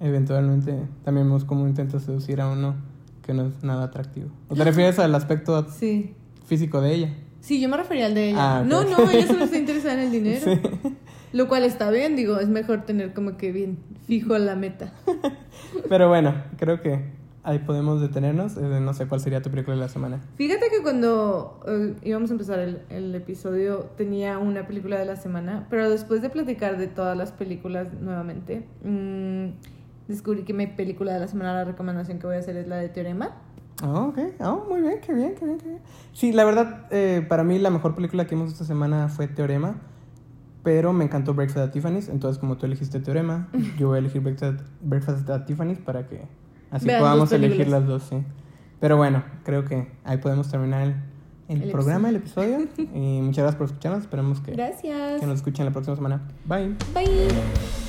B: eventualmente también vemos cómo intenta seducir a uno que no es nada atractivo. ¿O te [LAUGHS] refieres al aspecto
A: Sí.
B: físico de ella?
A: Sí, yo me refería al de ella.
B: Ah.
A: No, no, ella solo está [LAUGHS] interesada en el dinero.
B: Sí.
A: Lo cual está bien, digo, es mejor tener como que bien fijo la meta. [LAUGHS]
B: Pero bueno, creo que ahí podemos detenernos. No sé cuál sería tu película de la semana.
A: Fíjate que cuando eh, íbamos a empezar el, el episodio tenía una película de la semana, pero después de platicar de todas las películas nuevamente, mm, descubrí que mi película de la semana, la recomendación que voy a hacer es la de Teorema.
B: Oh, ok. Oh, muy bien, qué bien, qué bien, qué bien. Sí, la verdad, eh, para mí la mejor película que vimos esta semana fue Teorema. Pero me encantó Breakfast at Tiffany's. Entonces, como tú elegiste Teorema, [LAUGHS] yo voy a elegir Breakfast, Breakfast at Tiffany's para que así
A: Vean
B: podamos elegir las dos, sí. Pero bueno, creo que ahí podemos terminar el, el
A: El
B: programa, el episodio. y muchas gracias por escucharnos. Esperemos que,
A: Gracias.
B: que nos escuchen la próxima semana. Bye.
A: Bye.